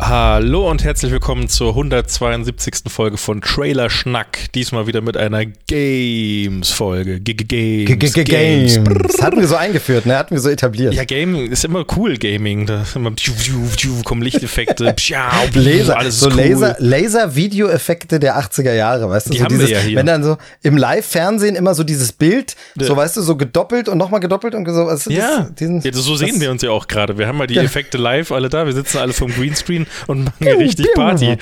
Hallo und herzlich willkommen zur 172. Folge von Trailer Schnack. Diesmal wieder mit einer Games-Folge. Games. Games. Das hatten wir so eingeführt, ne? Hatten wir so etabliert. Ja, Game ist immer cool, Gaming. Da immer kommen Lichteffekte, Laser, alles so cool. Laser, Laser-Video-Effekte der 80er Jahre, weißt du? Die so haben dieses, wir ja hier. Wenn dann so im Live-Fernsehen immer so dieses Bild, Ja. so weißt du, so gedoppelt und nochmal gedoppelt und so. Also Ja, das, diesen, ja so sehen das- wir uns ja auch gerade. Wir haben mal die Ja. Effekte live alle da. Wir sitzen alle vom Greenscreen und machen hier richtig Party.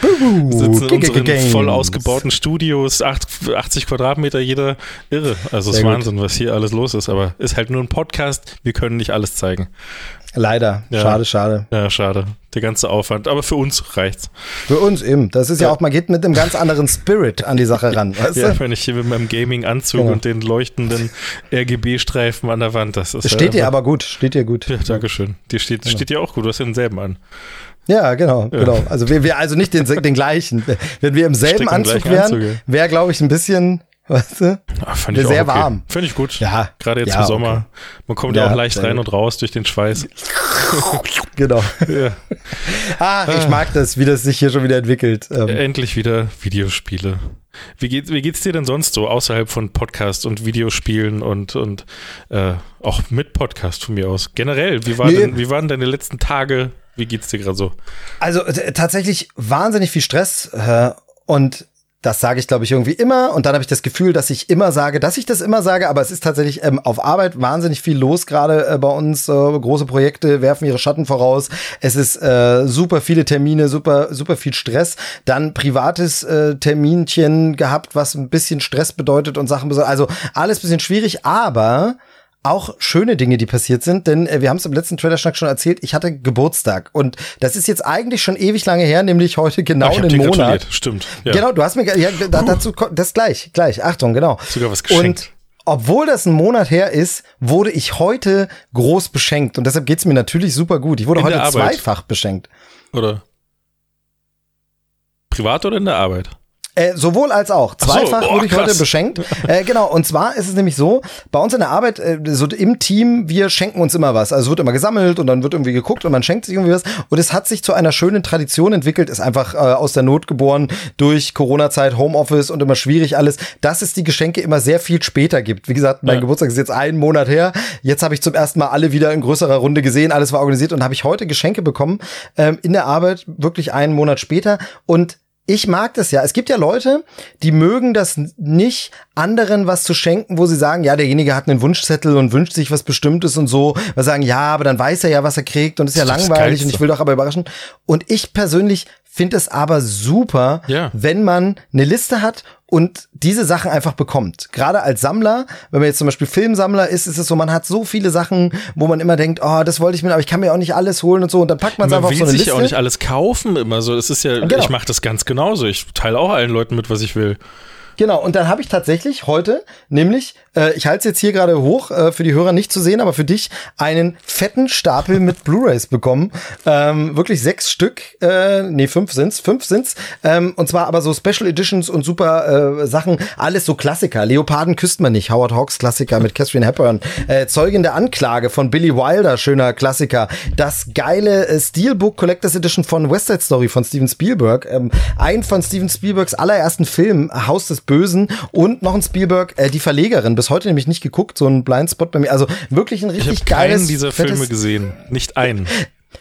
sitzen in unseren voll ausgebauten Studios, acht- 80 Quadratmeter jeder. Irre. Also es ist. Wahnsinn, was hier alles los ist. Aber ist halt nur ein Podcast. Wir können nicht alles zeigen. Leider. Ja. Schade, schade. Ja, schade. Der ganze Aufwand. Aber für uns reicht's. Für uns eben. Das ist ja, auch, man geht mit einem ganz anderen Spirit an die Sache ran, weißt Ja, du? wenn ich hier mit meinem Gaming-Anzug Genau. und den leuchtenden RGB-Streifen an der Wand, das ist Steht ja dir aber gut, steht dir gut. Ja, Dankeschön. Dir steht, steht dir auch gut. Du hast ja denselben an. Ja, genau, genau. Also wir, wir also nicht den, den gleichen. Wenn wir im selben Anzug wären, wäre, glaube ich, ein bisschen, weißt du? Ah, fand ich auch sehr okay. warm. Finde ich gut. Ja. Gerade jetzt Ja, im Sommer. Man kommt ja, Ja, auch leicht rein gut. und raus durch den Schweiß. Genau. Ja. Ah, ich mag das, wie das sich hier schon wieder entwickelt. Ähm, Endlich wieder Videospiele. Wie, geht, wie geht's dir denn sonst so außerhalb von Podcast und Videospielen und, und äh, auch mit Podcast von mir aus? Generell, wie, war Nee. denn, wie waren deine letzten Tage? Wie geht's dir gerade so? Also tatsächlich wahnsinnig viel Stress äh, und das sage ich, glaube ich, irgendwie immer. Und dann habe ich das Gefühl, dass ich immer sage, dass ich das immer sage, aber es ist tatsächlich ähm, auf Arbeit wahnsinnig viel los, gerade äh, bei uns. Äh, große Projekte werfen ihre Schatten voraus. Es ist äh, super viele Termine, super, super viel Stress. Dann privates äh, Terminchen gehabt, was ein bisschen Stress bedeutet und Sachen. Also alles bisschen schwierig, aber auch schöne Dinge, die passiert sind, denn äh, wir haben es im letzten Trailer-Schnack schon erzählt, ich hatte Geburtstag und das ist jetzt eigentlich schon ewig lange her, nämlich heute genau Ach, einen Monat. Stimmt. Ja. Genau, du hast mir, ja, da, dazu, das gleich, gleich, Achtung, genau. Sogar was geschenkt. Und obwohl das ein Monat her ist, wurde ich heute groß beschenkt und deshalb geht's mir natürlich super gut. Ich wurde In heute zweifach beschenkt. Oder? Privat oder in der Arbeit? Äh, sowohl als auch. Ach so, Zweifach boah, wurde ich heute krass. beschenkt. Äh, genau, und zwar ist es nämlich so, bei uns in der Arbeit, äh, so im Team, wir schenken uns immer was. Also es wird immer gesammelt und dann wird irgendwie geguckt und man schenkt sich irgendwie was. Und es hat sich zu einer schönen Tradition entwickelt, ist einfach äh, aus der Not geboren, durch Corona-Zeit, Homeoffice und immer schwierig alles, dass es die Geschenke immer sehr viel später gibt. Wie gesagt, mein Ja. Geburtstag ist jetzt einen Monat her. Jetzt habe ich zum ersten Mal alle wieder in größerer Runde gesehen, alles war organisiert und habe ich heute Geschenke bekommen ähm, in der Arbeit, wirklich einen Monat später. Und ich mag das ja. Es gibt ja Leute, die mögen das nicht, anderen was zu schenken, wo sie sagen, ja, derjenige hat einen Wunschzettel und wünscht sich was Bestimmtes und so. Wir sagen, ja, aber dann weiß er ja, was er kriegt und ist ja Das ist langweilig Geilste. und ich will doch aber überraschen. Und ich persönlich finde es aber super, Ja. wenn man eine Liste hat und diese Sachen einfach bekommt. Gerade als Sammler, wenn man jetzt zum Beispiel Filmsammler ist, ist es so, man hat so viele Sachen, wo man immer denkt, oh, das wollte ich mir, aber ich kann mir auch nicht alles holen und so. Und dann packt man es Man einfach auf will so eine sich Liste. ja auch nicht alles kaufen immer so. Es ist ja, Genau. ich mache das ganz genauso. Ich teile auch allen Leuten mit, was ich will. Genau, und dann habe ich tatsächlich heute, nämlich, äh, ich halte es jetzt hier gerade hoch, äh, für die Hörer nicht zu sehen, aber für dich einen fetten Stapel mit Blu-Rays bekommen. Ähm, wirklich sechs Stück, äh, nee, fünf sind's, fünf sind's. Ähm, und zwar aber so Special Editions und super äh, Sachen, alles so Klassiker. Leoparden küsst man nicht, Howard Hawks Klassiker mit Catherine Hepburn. Äh, Zeugin der Anklage von Billy Wilder, schöner Klassiker. Das geile äh, Steelbook Collectors Edition von West Side Story von Steven Spielberg. Ähm, ein von Steven Spielbergs allerersten Film, Haus des Bösen. Und noch ein Spielberg, äh, die Verlegerin. Bis heute nämlich nicht geguckt, so ein Blindspot bei mir. Also wirklich ein Ich richtig habe geiles. keinen dieser fettes- Filme gesehen. Nicht einen.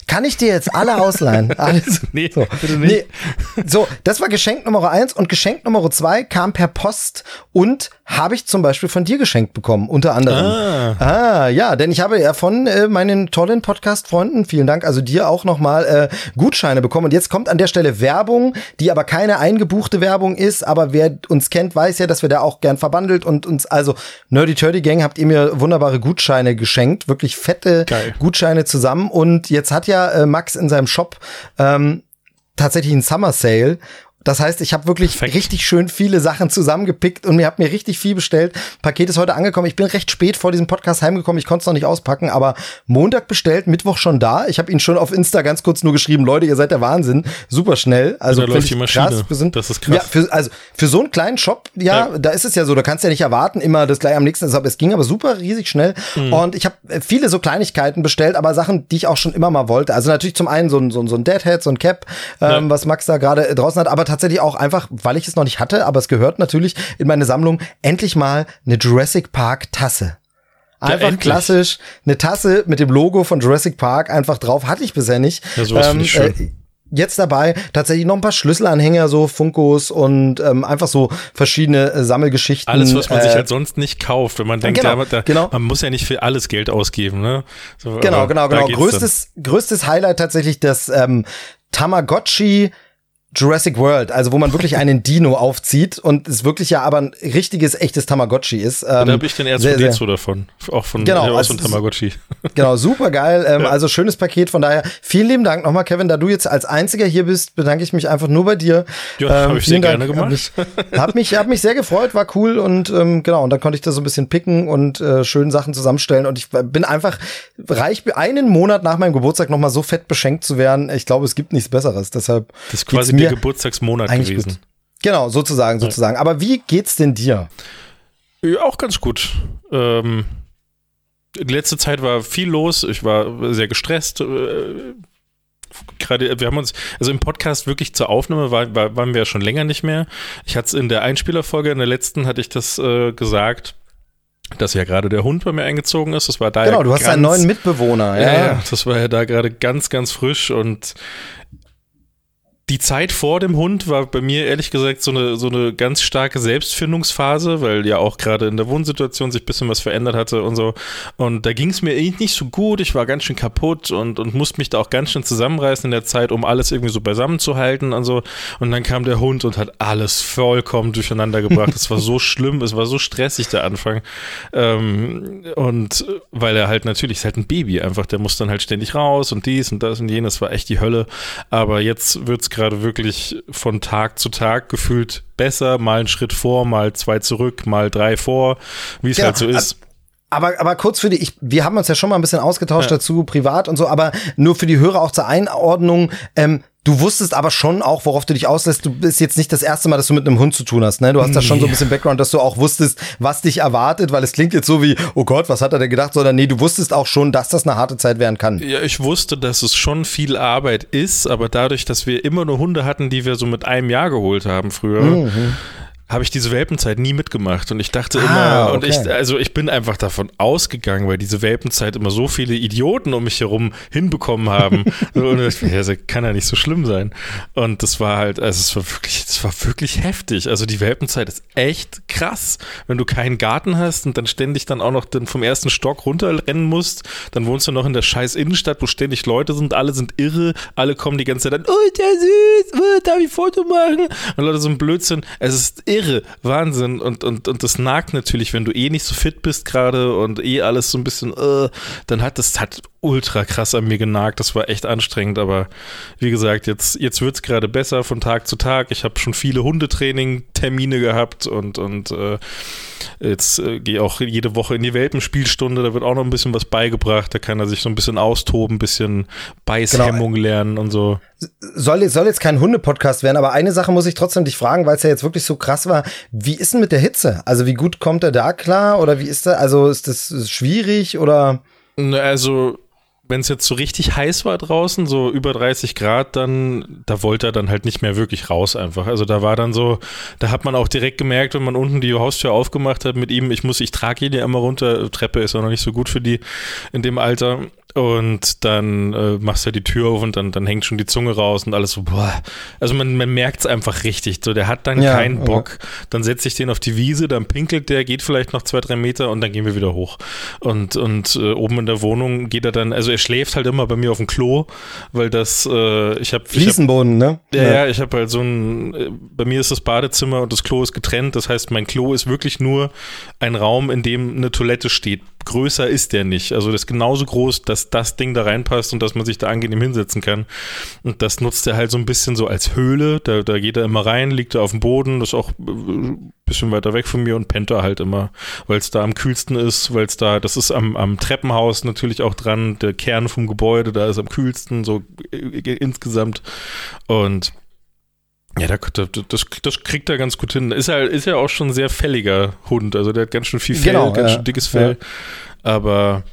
Kann ich dir jetzt alle ausleihen? Alles. Nee, so. bitte nicht. Nee. So, das war Geschenk Nummer eins und Geschenk Nummer zwei kam per Post und habe ich zum Beispiel von dir geschenkt bekommen, unter anderem. Ah. Ah, ja, denn ich habe ja von äh, meinen tollen Podcast-Freunden, vielen Dank, also dir auch nochmal äh, Gutscheine bekommen. Und jetzt kommt an der Stelle Werbung, die aber keine eingebuchte Werbung ist, aber wer uns kennt, weiß ja, dass wir da auch gern verbandelt und uns, also Nerdy Turdy Gang habt ihr mir wunderbare Gutscheine geschenkt, wirklich fette Geil. Gutscheine zusammen. Und jetzt hat ja äh, Max in seinem Shop ähm, tatsächlich einen Summer Sale. Das heißt, ich habe wirklich Perfekt. richtig schön viele Sachen zusammengepickt und mir habe mir richtig viel bestellt. Paket ist heute angekommen. Ich bin recht spät vor diesem Podcast heimgekommen. Ich konnte es noch nicht auspacken, aber Montag bestellt, Mittwoch schon da. Ich habe Ihnen schon auf Insta ganz kurz nur geschrieben, Leute, ihr seid der Wahnsinn. Super schnell. Also Da läuft die Maschine. Krass. Wir sind, Das ist krass. Ja, für, also für so einen kleinen Shop, ja, Ja. da ist es ja so, da kannst du ja nicht erwarten, immer das gleich am nächsten. Deshalb, es ging aber super riesig schnell. Mhm. Und ich habe viele so Kleinigkeiten bestellt, aber Sachen, die ich auch schon immer mal wollte. Also natürlich zum einen so ein, so ein, so ein Deadhead, so ein Cap, ähm, Ja. was Max da gerade draußen hat, aber tatsächlich auch einfach, weil ich es noch nicht hatte, aber es gehört natürlich in meine Sammlung, endlich mal eine Jurassic Park Tasse. Einfach endlich. klassisch, eine Tasse mit dem Logo von Jurassic Park einfach drauf, hatte ich bisher nicht. Ja, sowas finde ich schön. äh, Jetzt dabei tatsächlich noch ein paar Schlüsselanhänger, so Funkos und ähm, einfach so verschiedene äh, Sammelgeschichten. Alles, was man sich äh, halt sonst nicht kauft, wenn man denkt, genau, ja, da, genau. man muss ja nicht für alles Geld ausgeben, ne? So, Genau, genau, da genau. Größtes, größtes Highlight tatsächlich das ähm, Tamagotchi Jurassic World, also wo man wirklich einen Dino aufzieht und es wirklich ja aber ein richtiges, echtes Tamagotchi ist. Ähm, dann. Da habe ich den sehr, sehr- R2D2 davon. Auch von Genau, ja, auch also ist- Tamagotchi. Genau, super geil. Ähm, Also schönes Paket. Von daher vielen lieben Dank nochmal, Kevin. Da du jetzt als Einziger hier bist, bedanke ich mich einfach nur bei dir. Ja, hab ich vielen sehr gerne Dank. gemacht. Hab mich, hab mich, hab mich sehr gefreut, war cool und ähm, genau. Und dann konnte ich da so ein bisschen picken und äh, schön Sachen zusammenstellen. Und ich bin einfach reich, einen Monat nach meinem Geburtstag nochmal so fett beschenkt zu werden. Ich glaube, es gibt nichts Besseres. Deshalb Das ist quasi mir der Geburtstagsmonat gewesen. gut. Genau, sozusagen, sozusagen. Aber wie geht's denn dir? Ja, auch ganz gut. Ähm, die letzte Zeit war viel los. Ich war sehr gestresst. Äh, Gerade, wir haben uns, also im Podcast wirklich zur Aufnahme war, war, waren wir ja schon länger nicht mehr. Ich hatte es in der Einspielerfolge, in der letzten hatte ich das äh, gesagt, dass ja gerade der Hund bei mir eingezogen ist. Das war da Genau, ja du hast ganz, einen neuen Mitbewohner. ja, Ja, ja, das war ja da gerade ganz, ganz frisch und die Zeit vor dem Hund war bei mir ehrlich gesagt so eine, so eine ganz starke Selbstfindungsphase, weil ja auch gerade in der Wohnsituation sich ein bisschen was verändert hatte und so. Und da ging es mir nicht so gut. Ich war ganz schön kaputt und, und musste mich da auch ganz schön zusammenreißen in der Zeit, um alles irgendwie so beisammen zu halten und so. Und dann kam der Hund und hat alles vollkommen durcheinander gebracht. Es war so schlimm, es war so stressig der Anfang. Ähm, und weil er halt natürlich ist halt ein Baby einfach, der muss dann halt ständig raus und dies und das und jenes, war echt die Hölle. Aber jetzt wird's gerade wirklich von Tag zu Tag gefühlt besser, mal einen Schritt vor, mal zwei zurück, mal drei vor, wie es Ja, halt so ist. Aber, aber kurz für die, ich, wir haben uns ja schon mal ein bisschen ausgetauscht Ja. dazu, privat und so, aber nur für die Hörer auch zur Einordnung, ähm, du wusstest aber schon auch, worauf du dich auslässt. Du bist jetzt nicht das erste Mal, dass du mit einem Hund zu tun hast, ne? Du hast da schon so ein bisschen Background, dass du auch wusstest, was dich erwartet, weil es klingt jetzt so wie, oh Gott, was hat er denn gedacht, sondern nee, du wusstest auch schon, dass das eine harte Zeit werden kann. Ja, ich wusste, dass es schon viel Arbeit ist, aber dadurch, dass wir immer nur Hunde hatten, die wir so mit einem Jahr geholt haben früher, habe ich diese Welpenzeit nie mitgemacht und ich dachte Ah, immer und okay. ich also ich bin einfach davon ausgegangen, weil diese Welpenzeit immer so viele Idioten um mich herum hinbekommen haben. Und ich, ja, das kann ja nicht so schlimm sein. Und das war halt also es war wirklich es war wirklich heftig. Also die Welpenzeit ist echt krass. Wenn du keinen Garten hast und dann ständig dann auch noch den vom ersten Stock runterrennen musst dann wohnst du noch in der scheiß Innenstadt wo ständig Leute sind alle sind irre alle kommen die ganze Zeit an oh der süß oh, darf ich Foto machen? Und Leute so ein Blödsinn. Es ist irre, Wahnsinn. Und, und, und das nagt natürlich, wenn du eh nicht so fit bist gerade und eh alles so ein bisschen, äh, dann hat das hat ultra krass an mir genagt. Das war echt anstrengend, aber wie gesagt, jetzt, jetzt wird es gerade besser von Tag zu Tag. Ich habe schon viele Hundetraining-Termine gehabt und, und äh, jetzt äh, gehe auch jede Woche in die Welpenspielstunde. Da wird auch noch ein bisschen was beigebracht. Da kann er sich so ein bisschen austoben, ein bisschen Beißhemmung lernen und so. Soll, jetzt- soll jetzt kein Hunde-Podcast werden, aber eine Sache muss ich trotzdem dich fragen, weil es ja jetzt wirklich so krass war. Wie ist denn mit der Hitze? Also wie gut kommt er da klar? Oder wie ist er? Also ist das schwierig oder? Also, wenn es jetzt so richtig heiß war draußen, so über 30 Grad, dann, da wollte er dann halt nicht mehr wirklich raus einfach. Also da war dann so, da hat man auch direkt gemerkt, wenn man unten die Haustür aufgemacht hat mit ihm, ich muss, ich trage ihn ja immer runter, Treppe ist auch noch nicht so gut für die in dem Alter. Und dann äh, machst du die Tür auf und dann, dann hängt schon die Zunge raus und alles so, boah. Also man, man merkt es einfach richtig. So, der hat dann Ja, keinen ja. Bock. Dann setze ich den auf die Wiese, dann pinkelt der, geht vielleicht noch zwei, drei Meter und dann gehen wir wieder hoch. Und, und äh, oben in der Wohnung geht er dann, also er schläft halt immer bei mir auf dem Klo, weil das, äh, ich habe ich hab, Fliesenboden, ne? ja, ja, ich habe halt so ein, äh, bei mir ist das Badezimmer und das Klo ist getrennt. Das heißt, mein Klo ist wirklich nur ein Raum, in dem eine Toilette steht, größer ist der nicht. Also das ist genauso groß, dass das Ding da reinpasst und dass man sich da angenehm hinsetzen kann. Und das nutzt er halt so ein bisschen so als Höhle. Da, da geht er immer rein, liegt er auf dem Boden, das ist auch ein äh, bisschen weiter weg von mir und pennt da halt immer, weil es da am kühlsten ist, weil es da, das ist am, am Treppenhaus natürlich auch dran, der Kern vom Gebäude, da ist am kühlsten, so äh, insgesamt. Und ja, da, das, das kriegt er ganz gut hin. Ist ja, ist ja auch schon ein sehr fälliger Hund. Also der hat ganz schön viel Fell, genau, ganz ja. schön dickes Fell. Ja. Aber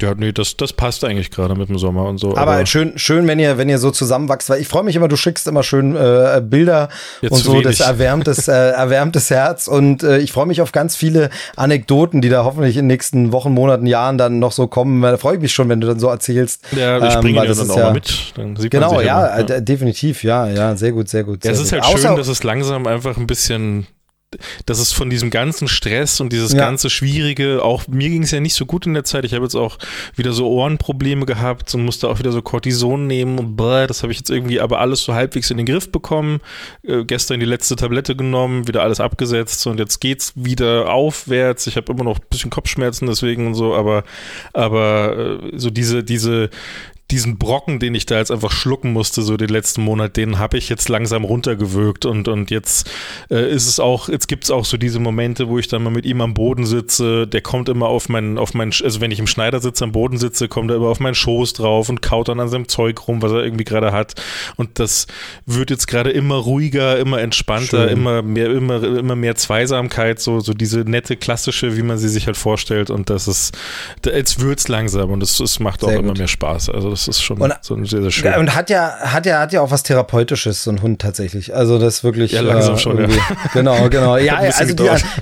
ja, nee, das, das passt eigentlich gerade mit dem Sommer und so. Aber, aber, schön, schön, wenn ihr, wenn ihr so zusammenwachst, weil ich freue mich immer, du schickst immer schön äh, Bilder und so, wenig. das erwärmt das, äh, erwärmt das Herz und äh, ich freue mich auf ganz viele Anekdoten, die da hoffentlich in den nächsten Wochen, Monaten, Jahren dann noch so kommen. Da freue ich mich schon, wenn du dann so erzählst. Ja, wir springen ähm, ja dann auch ja, mal mit. Dann sieht genau, man ja, ja, definitiv, ja, ja, sehr gut, sehr gut. Sehr ja, es ist halt schön, dass es langsam einfach ein bisschen dass es von diesem ganzen Stress und dieses ja. ganze Schwierige, auch mir ging es ja nicht so gut in der Zeit. Ich habe jetzt auch wieder so Ohrenprobleme gehabt und musste auch wieder so Cortison nehmen und bläh, das habe ich jetzt irgendwie aber alles so halbwegs in den Griff bekommen. Äh, gestern die letzte Tablette genommen, wieder alles abgesetzt und jetzt geht's wieder aufwärts. Ich habe immer noch ein bisschen Kopfschmerzen deswegen und so, aber aber äh, so diese diese diesen Brocken, den ich da jetzt einfach schlucken musste, so den letzten Monat, den habe ich jetzt langsam runtergewürgt und, und jetzt äh, ist es auch, jetzt gibt es auch so diese Momente, wo ich dann mal mit ihm am Boden sitze, der kommt immer auf meinen, auf meinen, also wenn ich im Schneidersitz am Boden sitze, kommt er immer auf meinen Schoß drauf und kaut dann an seinem Zeug rum, was er irgendwie gerade hat und das wird jetzt gerade immer ruhiger, immer entspannter, Schön. immer mehr, immer, immer mehr Zweisamkeit, so, so diese nette klassische, wie man sie sich halt vorstellt und das ist, jetzt wird's langsam und es, es macht auch Sehr immer gut. mehr Spaß, also das ist schon und, so sehr, sehr schön. Und hat ja, hat ja, hat ja auch was Therapeutisches, so ein Hund tatsächlich. Also das ist wirklich. Ja, langsam äh, schon, ja. Genau, genau. Ja, also die,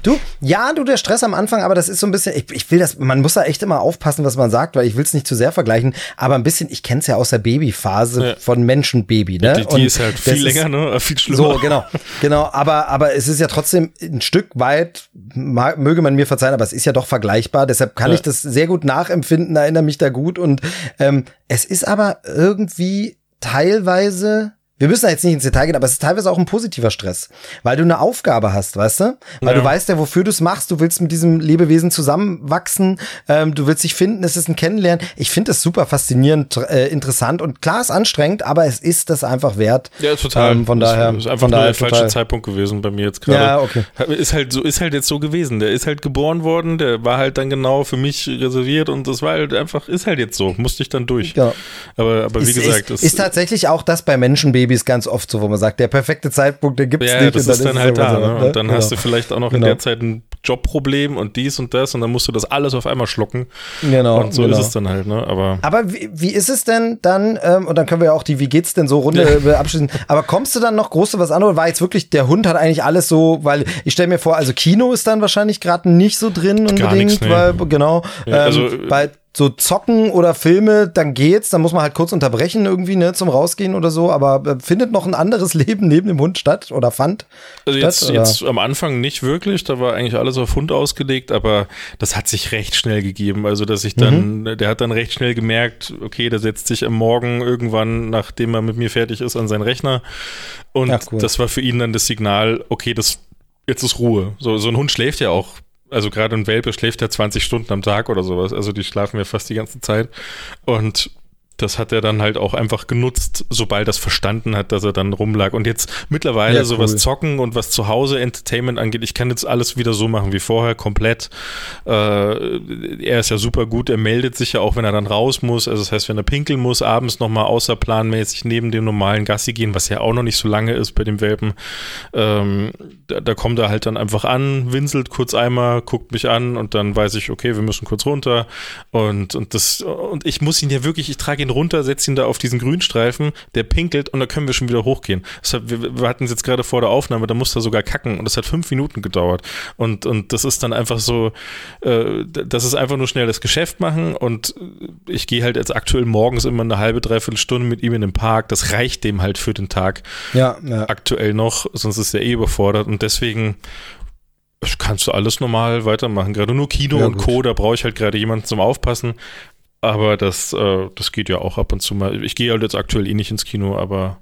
du, ja, du, der Stress am Anfang, aber das ist so ein bisschen, ich, ich will das, man muss da echt immer aufpassen, was man sagt, weil ich will es nicht zu sehr vergleichen, aber ein bisschen, ich kenne es ja aus der Babyphase ja. von Menschenbaby, ne? Die, die ist halt viel länger, ne? Viel schlimmer. So, genau, genau, aber, aber es ist ja trotzdem ein Stück weit, möge man mir verzeihen, aber es ist ja doch vergleichbar, deshalb kann ja. ich das sehr gut nachempfinden, erinnere mich da gut und ähm, es ist aber irgendwie teilweise wir müssen da jetzt nicht ins Detail gehen, aber es ist teilweise auch ein positiver Stress, weil du eine Aufgabe hast, weißt du? Weil ja. du weißt ja, wofür du es machst. Du willst mit diesem Lebewesen zusammenwachsen, ähm, du willst dich finden, es ist ein Kennenlernen. Ich finde das super faszinierend, äh, interessant und klar ist anstrengend, aber es ist das einfach wert. Ja, total. Ähm, von daher ist einfach nur der falsche Zeitpunkt gewesen bei mir jetzt gerade. Ja, okay. Ist halt so, ist halt jetzt so gewesen. Der ist halt geboren worden, der war halt dann genau für mich reserviert und das war halt einfach, ist halt jetzt so, musste ich dann durch. Ja. Aber, aber wie ist, gesagt, ist, ist tatsächlich auch das bei Menschenbabys Babys ganz oft so, wo man sagt, der perfekte Zeitpunkt, den gibt es ja, nicht. Das und dann ist dann halt da. So, ne? Und dann genau. hast du vielleicht auch noch genau. in der Zeit ein Jobproblem und dies und das und dann musst du das alles auf einmal schlucken. Genau. Und so genau. ist es dann halt, ne? Aber, Aber wie, wie ist es denn dann, ähm, und dann können wir ja auch die Wie geht's denn so Runde ja. abschließen, aber kommst du dann noch groß was anderes? War jetzt wirklich, der Hund hat eigentlich alles so, weil ich stelle mir vor, also Kino ist dann wahrscheinlich gerade nicht so drin unbedingt, nix, nee. weil, genau, ja, also, ähm, bei so zocken oder Filme, dann geht's, dann muss man halt kurz unterbrechen irgendwie, ne, zum rausgehen oder so, aber äh, findet noch ein anderes Leben neben dem Hund statt oder fand? Also statt, jetzt, oder? jetzt am Anfang nicht wirklich, da war eigentlich alles auf Hund ausgelegt, aber das hat sich recht schnell gegeben, also dass ich dann, mhm. der hat dann recht schnell gemerkt, okay, der setzt sich am Morgen irgendwann, nachdem er mit mir fertig ist, an seinen Rechner und ja, cool. das war für ihn dann das Signal, okay, das jetzt ist Ruhe. So, so ein Hund schläft ja auch also gerade ein Welpe schläft ja 20 Stunden am Tag oder sowas. Also die schlafen ja fast die ganze Zeit. Und das hat er dann halt auch einfach genutzt, sobald das verstanden hat, dass er dann rumlag. Und jetzt mittlerweile ja, so was Zocken und was zu Hause Entertainment angeht, ich kann jetzt alles wieder so machen wie vorher, komplett. Äh, er ist ja super gut, er meldet sich ja auch, wenn er dann raus muss. Also das heißt, wenn er pinkeln muss, abends nochmal außerplanmäßig neben dem normalen Gassi gehen, was ja auch noch nicht so lange ist bei dem Welpen. Ähm, da, da kommt er halt dann einfach an, winselt kurz einmal, guckt mich an und dann weiß ich, okay, wir müssen kurz runter. Und, und das, und ich muss ihn ja wirklich, ich trage ihn ihn runter, setze ihn da auf diesen Grünstreifen, der pinkelt und da können wir schon wieder hochgehen. Hat, wir, wir, hatten es jetzt gerade vor der Aufnahme, da musste er sogar kacken und das hat fünf Minuten gedauert. Und, und das ist dann einfach so, äh, das ist einfach nur schnell das Geschäft machen und ich gehe halt jetzt aktuell morgens immer eine halbe, dreiviertel Stunde mit ihm in den Park. Das reicht dem halt für den Tag. Ja, ja. Aktuell noch, sonst ist er eh überfordert und deswegen kannst du alles normal weitermachen. Gerade nur Kino ja, und Co., da brauche ich halt gerade jemanden zum Aufpassen. Aber das, äh, das geht ja auch ab und zu mal. Ich gehe halt jetzt aktuell eh nicht ins Kino, aber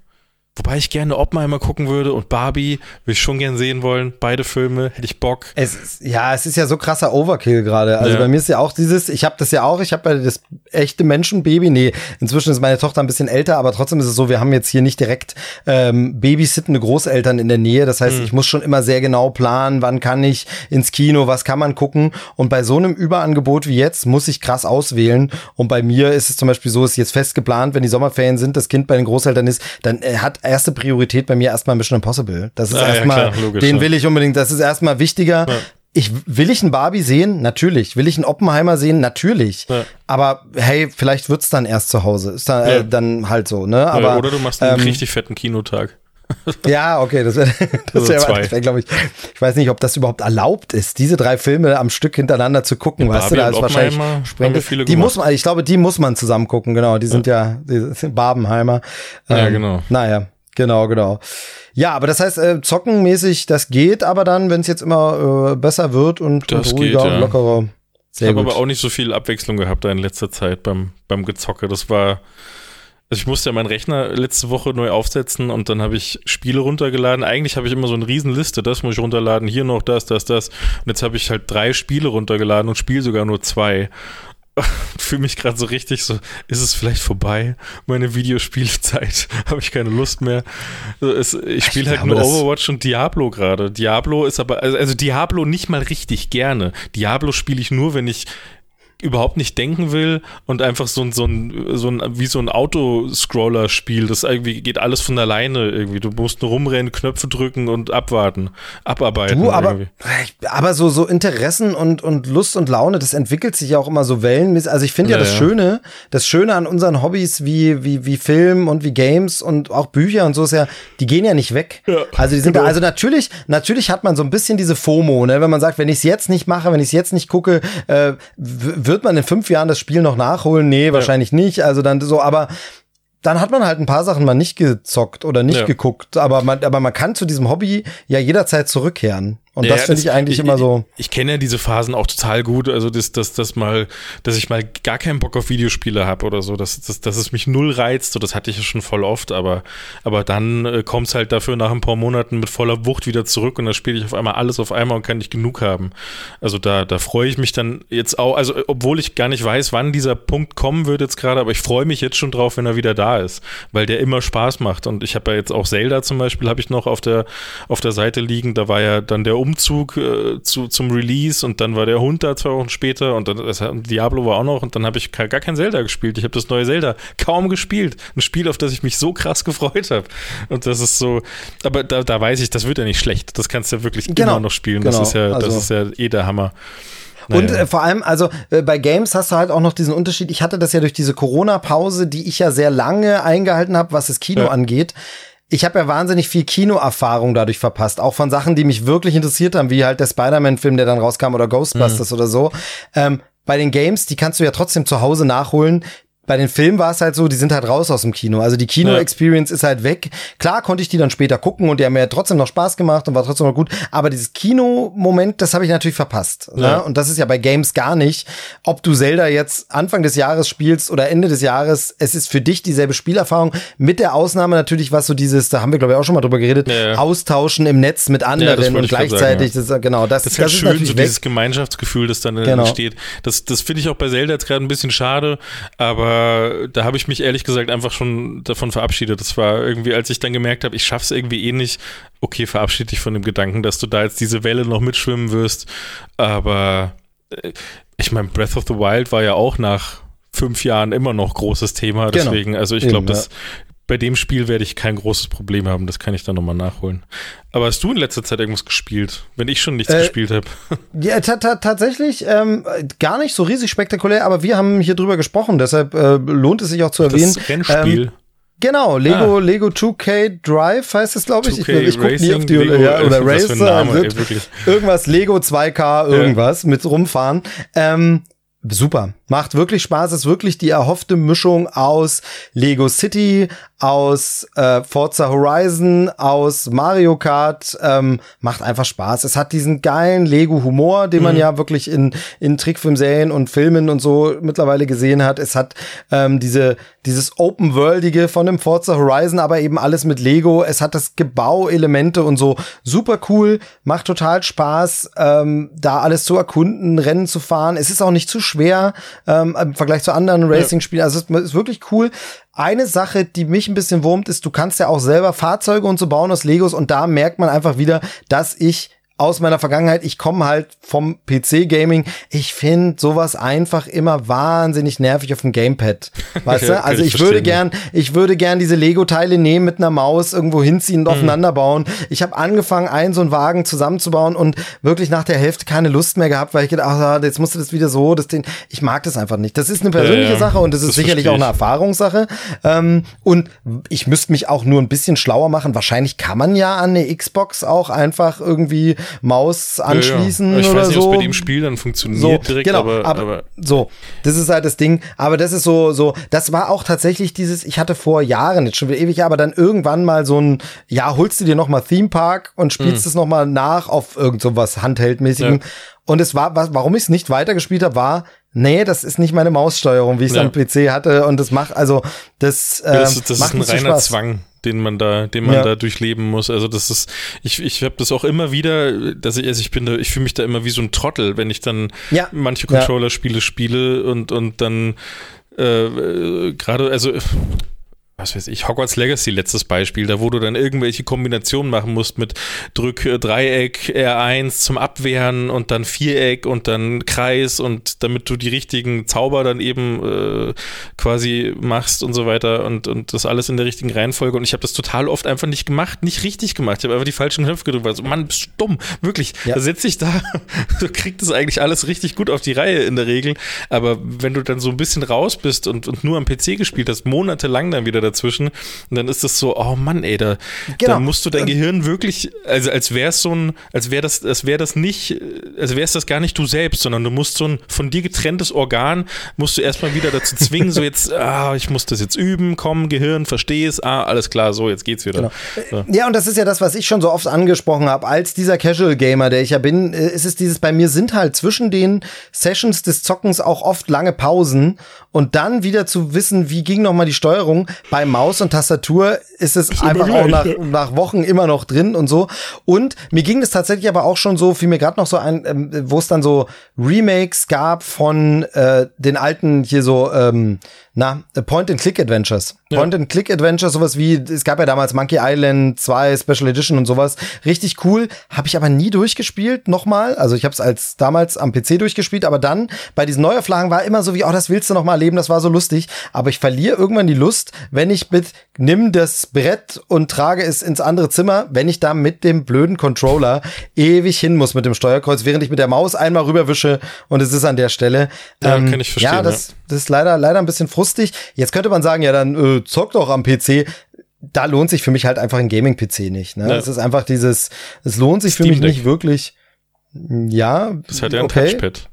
Wobei ich gerne Oppenheimer gucken würde und Barbie will ich schon gern sehen wollen. Beide Filme hätte ich Bock. Es ist, ja, es ist ja so krasser Overkill gerade. Also Ja. bei mir ist ja auch dieses, ich habe das ja auch, ich habe ja das echte Menschenbaby. Nee, inzwischen ist meine Tochter ein bisschen älter, aber trotzdem ist es so, wir haben jetzt hier nicht direkt ähm, babysittende Großeltern in der Nähe. Das heißt, ich muss schon immer sehr genau planen, wann kann ich ins Kino, was kann man gucken. Und bei so einem Überangebot wie jetzt muss ich krass auswählen. Und bei mir ist es zum Beispiel so, ist jetzt fest geplant, wenn die Sommerferien sind, das Kind bei den Großeltern ist, dann äh, hat erste Priorität bei mir erstmal Mission Impossible. Das ist Ah, ja, erstmal, logisch, den ja. will ich unbedingt, das ist erstmal wichtiger. Ich, will ich einen Barbie sehen? Natürlich. Will ich einen Oppenheimer sehen? Natürlich. Ja. Aber hey, vielleicht wird's dann erst zu Hause. Ist dann, äh, Ja. dann halt so, ne? Aber, Oder du machst einen ähm, richtig fetten Kinotag. ja, okay, das wäre, das Also wäre, das wär, glaube ich, ich weiß nicht, ob das überhaupt erlaubt ist, diese drei Filme am Stück hintereinander zu gucken, Ja, weißt du, Barbie da und ist wahrscheinlich Sprengel. Die gemacht. muss man, ich glaube, die muss man zusammen gucken, genau, die sind ja, die sind Barbenheimer. Ja, genau. Naja, genau, genau. Ja, aber das heißt, äh, zockenmäßig, das geht aber dann, wenn es jetzt immer äh, besser wird und, Das und ruhiger geht, ja. und lockerer. Ich Sehr habe gut. aber auch nicht so viel Abwechslung gehabt da in letzter Zeit beim, beim Gezocke. Das war. Also ich musste ja meinen Rechner letzte Woche neu aufsetzen und dann habe ich Spiele runtergeladen. Eigentlich habe ich immer so eine Riesenliste, das muss ich runterladen, hier noch das, das, das. Und jetzt habe ich halt drei Spiele runtergeladen und spiele sogar nur zwei. Fühle mich gerade so richtig so, ist es vielleicht vorbei? Meine Videospielzeit, habe ich keine Lust mehr. Also es, ich spiele halt nur Overwatch und Diablo gerade. Diablo ist aber, also, also Diablo nicht mal richtig gerne. Diablo spiele ich nur, wenn ich überhaupt nicht denken will und einfach so ein, so ein, so ein wie so ein Autoscroller-Spiel. Das irgendwie geht alles von alleine irgendwie. Du musst nur rumrennen, Knöpfe drücken und abwarten, abarbeiten. Du, aber, irgendwie. aber so, so Interessen und, und Lust und Laune, das entwickelt sich ja auch immer so wellenmäßig. Also ich finde ja, Ja, das ja. Schöne, das Schöne an unseren Hobbys wie, wie, wie Film und wie Games und auch Bücher und so ist ja, die gehen ja nicht weg. Ja, also die sind genau. da, also natürlich, natürlich hat man so ein bisschen diese FOMO, ne, wenn man sagt, wenn ich es jetzt nicht mache, wenn ich es jetzt nicht gucke, äh, wird man in fünf Jahren das Spiel noch nachholen? Nee, wahrscheinlich nicht. Also dann so, aber dann hat man halt ein paar Sachen mal nicht gezockt oder nicht Ja. geguckt. Aber man, aber man kann zu diesem Hobby ja jederzeit zurückkehren. Und Ja, das finde ich eigentlich ich, immer so. Ich, ich kenne ja diese Phasen auch total gut. Also, dass das, das mal, dass ich mal gar keinen Bock auf Videospiele habe oder so, dass, dass, dass es mich null reizt. So, das hatte ich ja schon voll oft, aber, aber dann äh, kommt es halt dafür nach ein paar Monaten mit voller Wucht wieder zurück und dann spiele ich auf einmal alles auf einmal und kann nicht genug haben. Also da, da freue ich mich dann jetzt auch, also obwohl ich gar nicht weiß, wann dieser Punkt kommen wird jetzt gerade, aber ich freue mich jetzt schon drauf, wenn er wieder da ist, weil der immer Spaß macht. Und ich habe ja jetzt auch Zelda zum Beispiel, habe ich noch auf der, auf der Seite liegen. Da war ja dann der Umzug äh, zu, zum Release und dann war der Hund da zwei Wochen später und dann das, Diablo war auch noch und dann habe ich gar kein Zelda gespielt. Ich habe das neue Zelda kaum gespielt. Ein Spiel, auf das ich mich so krass gefreut habe. Und das ist so, aber da, da weiß ich, das wird ja nicht schlecht. Das kannst du ja wirklich Genau, immer noch spielen. genau. Das ist ja, Also- das ist ja eh der Hammer. Und Naja. äh, vor allem, also äh, bei Games hast du halt auch noch diesen Unterschied. Ich hatte das ja durch diese Corona-Pause, die ich ja sehr lange eingehalten habe, was das Kino Ja. angeht. Ich habe ja wahnsinnig viel Kinoerfahrung dadurch verpasst, auch von Sachen, die mich wirklich interessiert haben, wie halt der Spider-Man-Film, der dann rauskam, oder Ghostbusters oder so. Ähm, bei den Games, die kannst du ja trotzdem zu Hause nachholen. Bei den Filmen war es halt so, die sind halt raus aus dem Kino. Also die Kino-Experience ist halt weg. Klar konnte ich die dann später gucken und die haben mir ja trotzdem noch Spaß gemacht und war trotzdem noch gut. Aber dieses Kino-Moment, das habe ich natürlich verpasst. Ja. Ne? Und das ist ja bei Games gar nicht. Ob du Zelda jetzt Anfang des Jahres spielst oder Ende des Jahres, es ist für dich dieselbe Spielerfahrung. Mit der Ausnahme natürlich, was so dieses, da haben wir glaube ich auch schon mal drüber geredet, Ja, ja. austauschen im Netz mit anderen und gleichzeitig, sagen, das, genau, das, Das ist halt schön, natürlich so weg. dieses Gemeinschaftsgefühl, das dann Genau. entsteht. Das, das finde ich auch bei Zelda jetzt gerade ein bisschen schade, aber da habe ich mich ehrlich gesagt einfach schon davon verabschiedet. Das war irgendwie, als ich dann gemerkt habe, ich schaff's irgendwie eh nicht. Okay, verabschiede dich von dem Gedanken, dass du da jetzt diese Welle noch mitschwimmen wirst. Aber äh, ich meine, Breath of the Wild war ja auch nach fünf Jahren immer noch großes Thema. Genau. Deswegen, also ich glaube, ja. das bei dem Spiel werde ich kein großes Problem haben. Das kann ich dann nochmal nachholen. Aber hast du in letzter Zeit irgendwas gespielt, wenn ich schon nichts Äh, gespielt habe? Ja, ta ta tatsächlich ähm, gar nicht so riesig spektakulär, aber wir haben hier drüber gesprochen, deshalb äh, lohnt es sich auch zu erwähnen. Das Rennspiel. Ähm, genau, Lego, Ah. Lego 2K Drive heißt es, glaube ich. 2K ich ich gucke nie auf die Lego, ja, oder ein Racer, Name, ey, irgendwas Lego 2K, irgendwas mit rumfahren. Ähm, super. Macht wirklich Spaß, ist wirklich die erhoffte Mischung aus Lego City, aus äh, Forza Horizon, aus Mario Kart. Ähm, macht einfach Spaß. Es hat diesen geilen Lego-Humor, den man mhm. ja wirklich in, in Trickfilmserien und Filmen und so mittlerweile gesehen hat. Es hat ähm, diese, dieses Open-Worldige von dem Forza Horizon, aber eben alles mit Lego. Es hat das Gebauelemente und so. Super cool, macht total Spaß, ähm, da alles zu erkunden, Rennen zu fahren. Es ist auch nicht zu schwer ähm, im Vergleich zu anderen Racing-Spielen. Also es ist wirklich cool. Eine Sache, die mich ein bisschen wurmt, ist, du kannst ja auch selber Fahrzeuge und so bauen aus Legos und da merkt man einfach wieder, dass ich aus meiner Vergangenheit, ich komme halt vom PC-Gaming. Ich finde sowas einfach immer wahnsinnig nervig auf dem Gamepad. Weißt du? Also ich, ich würde gern, ich würde gern diese Lego-Teile nehmen mit einer Maus, irgendwo hinziehen und mhm. aufeinander bauen. Ich habe angefangen, einen so einen Wagen zusammenzubauen und wirklich nach der Hälfte keine Lust mehr gehabt, weil ich gedacht habe, jetzt musst du das wieder so, das den, ich mag das einfach nicht. Das ist eine persönliche ja, Sache und das, das ist sicherlich auch eine Erfahrungssache. Ähm, und ich müsste mich auch nur ein bisschen schlauer machen. Wahrscheinlich kann man ja an eine Xbox auch einfach irgendwie Maus anschließen ja, ja. Ich oder weiß nicht, so. ob bei dem Spiel dann funktioniert so, direkt, genau, aber, aber, aber, so, das ist halt das Ding. Aber das ist so, so, das war auch tatsächlich dieses, ich hatte vor Jahren, jetzt schon wieder ewig, aber dann irgendwann mal so ein, ja, holst du dir noch mal Theme Park und spielst mhm. es noch mal nach auf irgend so was Handheldmäßigem. Ja. Und es war, was, warum ich es nicht weitergespielt habe, war, nee, das ist nicht meine Maussteuerung, wie ich es ja. am PC hatte. Und das macht, also, das, äh, ja, das, das macht ist ein reiner Spaß. Zwang den man da, den man ja. da durchleben muss. Also das ist, ich, ich habe das auch immer wieder, dass ich, also ich bin da, ich fühle mich da immer wie so ein Trottel, wenn ich dann ja. manche Controller-Spiele spiele und und dann äh, gerade, also was weiß ich, Hogwarts Legacy, letztes Beispiel, da wo du dann irgendwelche Kombinationen machen musst mit Drück äh, Dreieck, R1 zum Abwehren und dann Viereck und dann Kreis und damit du die richtigen Zauber dann eben äh, quasi machst und so weiter und, und das alles in der richtigen Reihenfolge. Und ich habe das total oft einfach nicht gemacht, nicht richtig gemacht. Ich habe einfach die falschen Knöpfe gedrückt. Also, Mann, bist du dumm, wirklich. Ja. Da sitze ich da, du kriegst das eigentlich alles richtig gut auf die Reihe in der Regel. Aber wenn du dann so ein bisschen raus bist und, und nur am PC gespielt hast, monatelang dann wieder dazwischen. Und dann ist das so, oh Mann, ey, da, genau. da musst du dein Gehirn wirklich, also als wäre es so ein, als wäre das, als wäre das nicht, als wäre es das gar nicht du selbst, sondern du musst so ein von dir getrenntes Organ, musst du erstmal wieder dazu zwingen, so jetzt, ah, ich muss das jetzt üben, komm, Gehirn, versteh es, ah, alles klar, so, jetzt geht's wieder. Genau. So. Ja, und das ist ja das, was ich schon so oft angesprochen habe, als dieser Casual Gamer, der ich ja bin, äh, ist es dieses, bei mir sind halt zwischen den Sessions des Zockens auch oft lange Pausen und dann wieder zu wissen, wie ging nochmal die Steuerung bei Maus und Tastatur, ist es ist einfach auch nach, nach Wochen immer noch drin und so. Und mir ging es tatsächlich aber auch schon so, fiel mir gerade noch so ein, ähm, wo es dann so Remakes gab von äh, den alten hier so, ähm, na, Point-and-Click-Adventures. Ja. Point-and-Click-Adventures, sowas wie, es gab ja damals Monkey Island 2 Special Edition und sowas. Richtig cool. Habe ich aber nie durchgespielt, nochmal. Also ich habe es als damals am PC durchgespielt, aber dann bei diesen Neuauflagen war immer so wie, oh, das willst du noch mal erleben, das war so lustig. Aber ich verliere irgendwann die Lust, wenn ich mit, nimm das Brett und trage es ins andere Zimmer, wenn ich da mit dem blöden Controller ewig hin muss mit dem Steuerkreuz, während ich mit der Maus einmal rüberwische und es ist an der Stelle. Ja, ähm, kann ich verstehen. Ja, das, das ist leider, leider ein bisschen frustig. Jetzt könnte man sagen, ja, dann äh, zock doch am PC. Da lohnt sich für mich halt einfach ein Gaming-PC nicht. Ne? Ja. Es ist einfach dieses, es lohnt sich Steam für mich Deck. nicht wirklich. Ja. Das hat ja ein okay. Touchpad.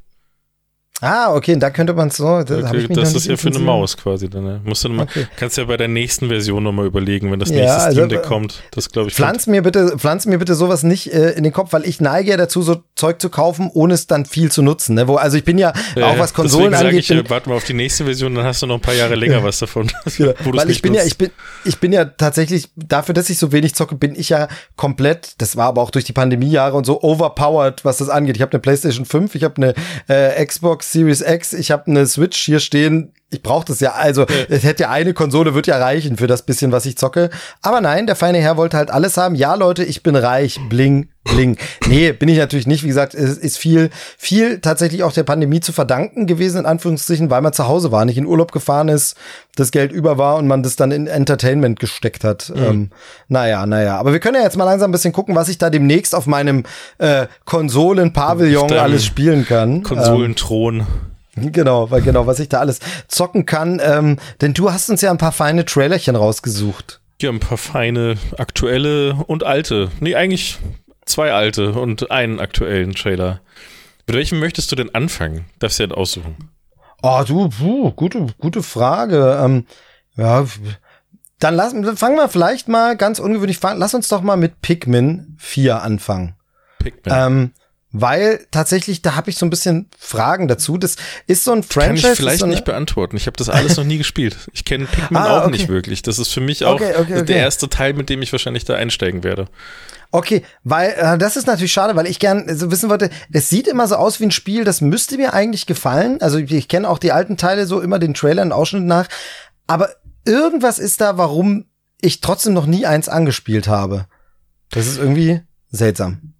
Ah, okay, da könnte man so. Das, okay, das ist ja für eine Maus quasi. Dann, ne? Musst du mal, okay. Kannst ja bei der nächsten Version nochmal überlegen, wenn das ja, nächste Steam Deck also, kommt. Das glaube ich. Pflanz mir bitte, pflanz mir bitte sowas nicht äh, in den Kopf, weil ich neige ja dazu, so Zeug zu kaufen, ohne es dann viel zu nutzen. Ne? Wo, also ich bin ja äh, auch was Konsolen angeht. Ich, bin, warte mal auf die nächste Version, dann hast du noch ein paar Jahre länger was davon. ja, weil ich bin nutzt. ja, ich bin, ich bin ja tatsächlich dafür, dass ich so wenig zocke, bin ich ja komplett. Das war aber auch durch die Pandemiejahre und so overpowered, was das angeht. Ich habe eine PlayStation 5, ich habe eine äh, Xbox Series X, ich habe eine Switch hier stehen. Ich brauche das ja. Also, es hätte ja eine Konsole, wird ja reichen für das bisschen, was ich zocke. Aber nein, der feine Herr wollte halt alles haben. Ja, Leute, ich bin reich. Bling, bling. Nee, bin ich natürlich nicht. Wie gesagt, es ist viel, viel tatsächlich auch der Pandemie zu verdanken gewesen, in Anführungsstrichen, weil man zu Hause war, nicht in Urlaub gefahren ist, das Geld über war und man das dann in Entertainment gesteckt hat. Mhm. Ähm, naja, naja. Aber wir können ja jetzt mal langsam ein bisschen gucken, was ich da demnächst auf meinem äh, Konsolen-Pavillon alles spielen kann. Konsolenthron. Ähm, Genau, weil genau, was ich da alles zocken kann. Ähm, denn du hast uns ja ein paar feine Trailerchen rausgesucht. Ja, ein paar feine aktuelle und alte. Nee, eigentlich zwei alte und einen aktuellen Trailer. Mit welchem möchtest du denn anfangen? Darfst du ja aussuchen. Oh, du, puh, gute, gute Frage. Ähm, ja, dann lass, fangen wir vielleicht mal ganz ungewöhnlich, lass uns doch mal mit Pikmin 4 anfangen. Pikmin. Ähm, weil tatsächlich, da habe ich so ein bisschen Fragen dazu. Das ist so ein Franchise. Kann ich vielleicht so nicht beantworten. Ich habe das alles noch nie gespielt. Ich kenne Pikmin ah, auch okay. nicht wirklich. Das ist für mich auch okay, okay, der erste Teil, mit dem ich wahrscheinlich da einsteigen werde. Okay, weil äh, das ist natürlich schade, weil ich gern so wissen wollte, es sieht immer so aus wie ein Spiel, das müsste mir eigentlich gefallen. Also ich, ich kenne auch die alten Teile so immer den Trailer und Ausschnitt nach, aber irgendwas ist da, warum ich trotzdem noch nie eins angespielt habe. Das ist irgendwie seltsam.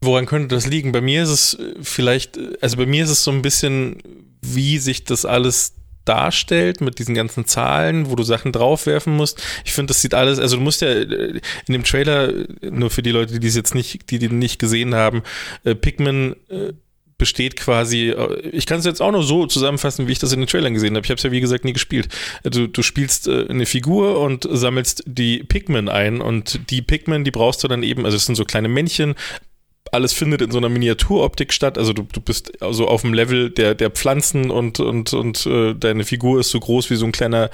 Woran könnte das liegen? Bei mir ist es äh, vielleicht, äh, also bei mir ist es so ein bisschen, wie sich das alles darstellt mit diesen ganzen Zahlen, wo du Sachen draufwerfen musst. Ich finde, das sieht alles, also du musst ja äh, in dem Trailer, nur für die Leute, die es jetzt nicht, die den nicht gesehen haben, äh, Pikmin äh, besteht quasi, ich kann es jetzt auch nur so zusammenfassen, wie ich das in den Trailern gesehen habe. Ich habe es ja wie gesagt nie gespielt. Du, du spielst äh, eine Figur und sammelst die Pikmin ein und die Pikmin, die brauchst du dann eben, also es sind so kleine Männchen, alles findet in so einer Miniaturoptik statt. Also du, du bist also auf dem Level der, der Pflanzen und, und, und äh, deine Figur ist so groß wie so ein kleiner,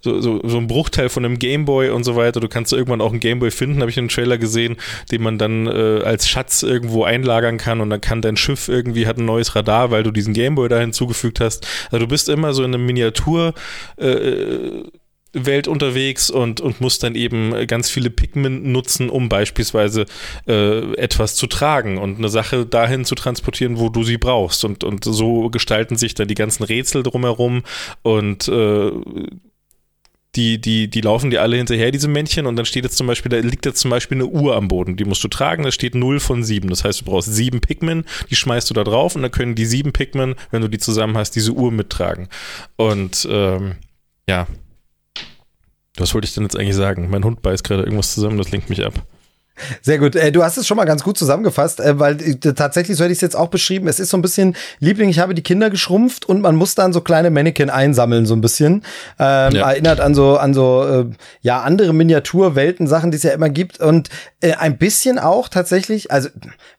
so, so, so ein Bruchteil von einem Gameboy und so weiter. Du kannst irgendwann auch einen Gameboy finden, habe ich in einem Trailer gesehen, den man dann äh, als Schatz irgendwo einlagern kann und dann kann dein Schiff irgendwie hat ein neues Radar, weil du diesen Gameboy da hinzugefügt hast. Also du bist immer so in einem Miniatur äh, Welt unterwegs und, und muss dann eben ganz viele Pigment nutzen, um beispielsweise äh, etwas zu tragen und eine Sache dahin zu transportieren, wo du sie brauchst. Und, und so gestalten sich dann die ganzen Rätsel drumherum und äh, die, die, die laufen dir alle hinterher, diese Männchen, und dann steht jetzt zum Beispiel, da liegt jetzt zum Beispiel eine Uhr am Boden, die musst du tragen, da steht 0 von 7. Das heißt, du brauchst sieben Pikmin, die schmeißt du da drauf und dann können die sieben Pikmin, wenn du die zusammen hast, diese Uhr mittragen. Und ähm, ja, was wollte ich denn jetzt eigentlich sagen? Mein Hund beißt gerade irgendwas zusammen, das lenkt mich ab. Sehr gut. Äh, du hast es schon mal ganz gut zusammengefasst, äh, weil äh, tatsächlich, so hätte ich es jetzt auch beschrieben, es ist so ein bisschen Liebling, ich habe die Kinder geschrumpft und man muss dann so kleine Mannequin einsammeln, so ein bisschen. Ähm, ja. Erinnert an so, an so, äh, ja, andere Miniaturwelten, Sachen, die es ja immer gibt. Und äh, ein bisschen auch tatsächlich, also,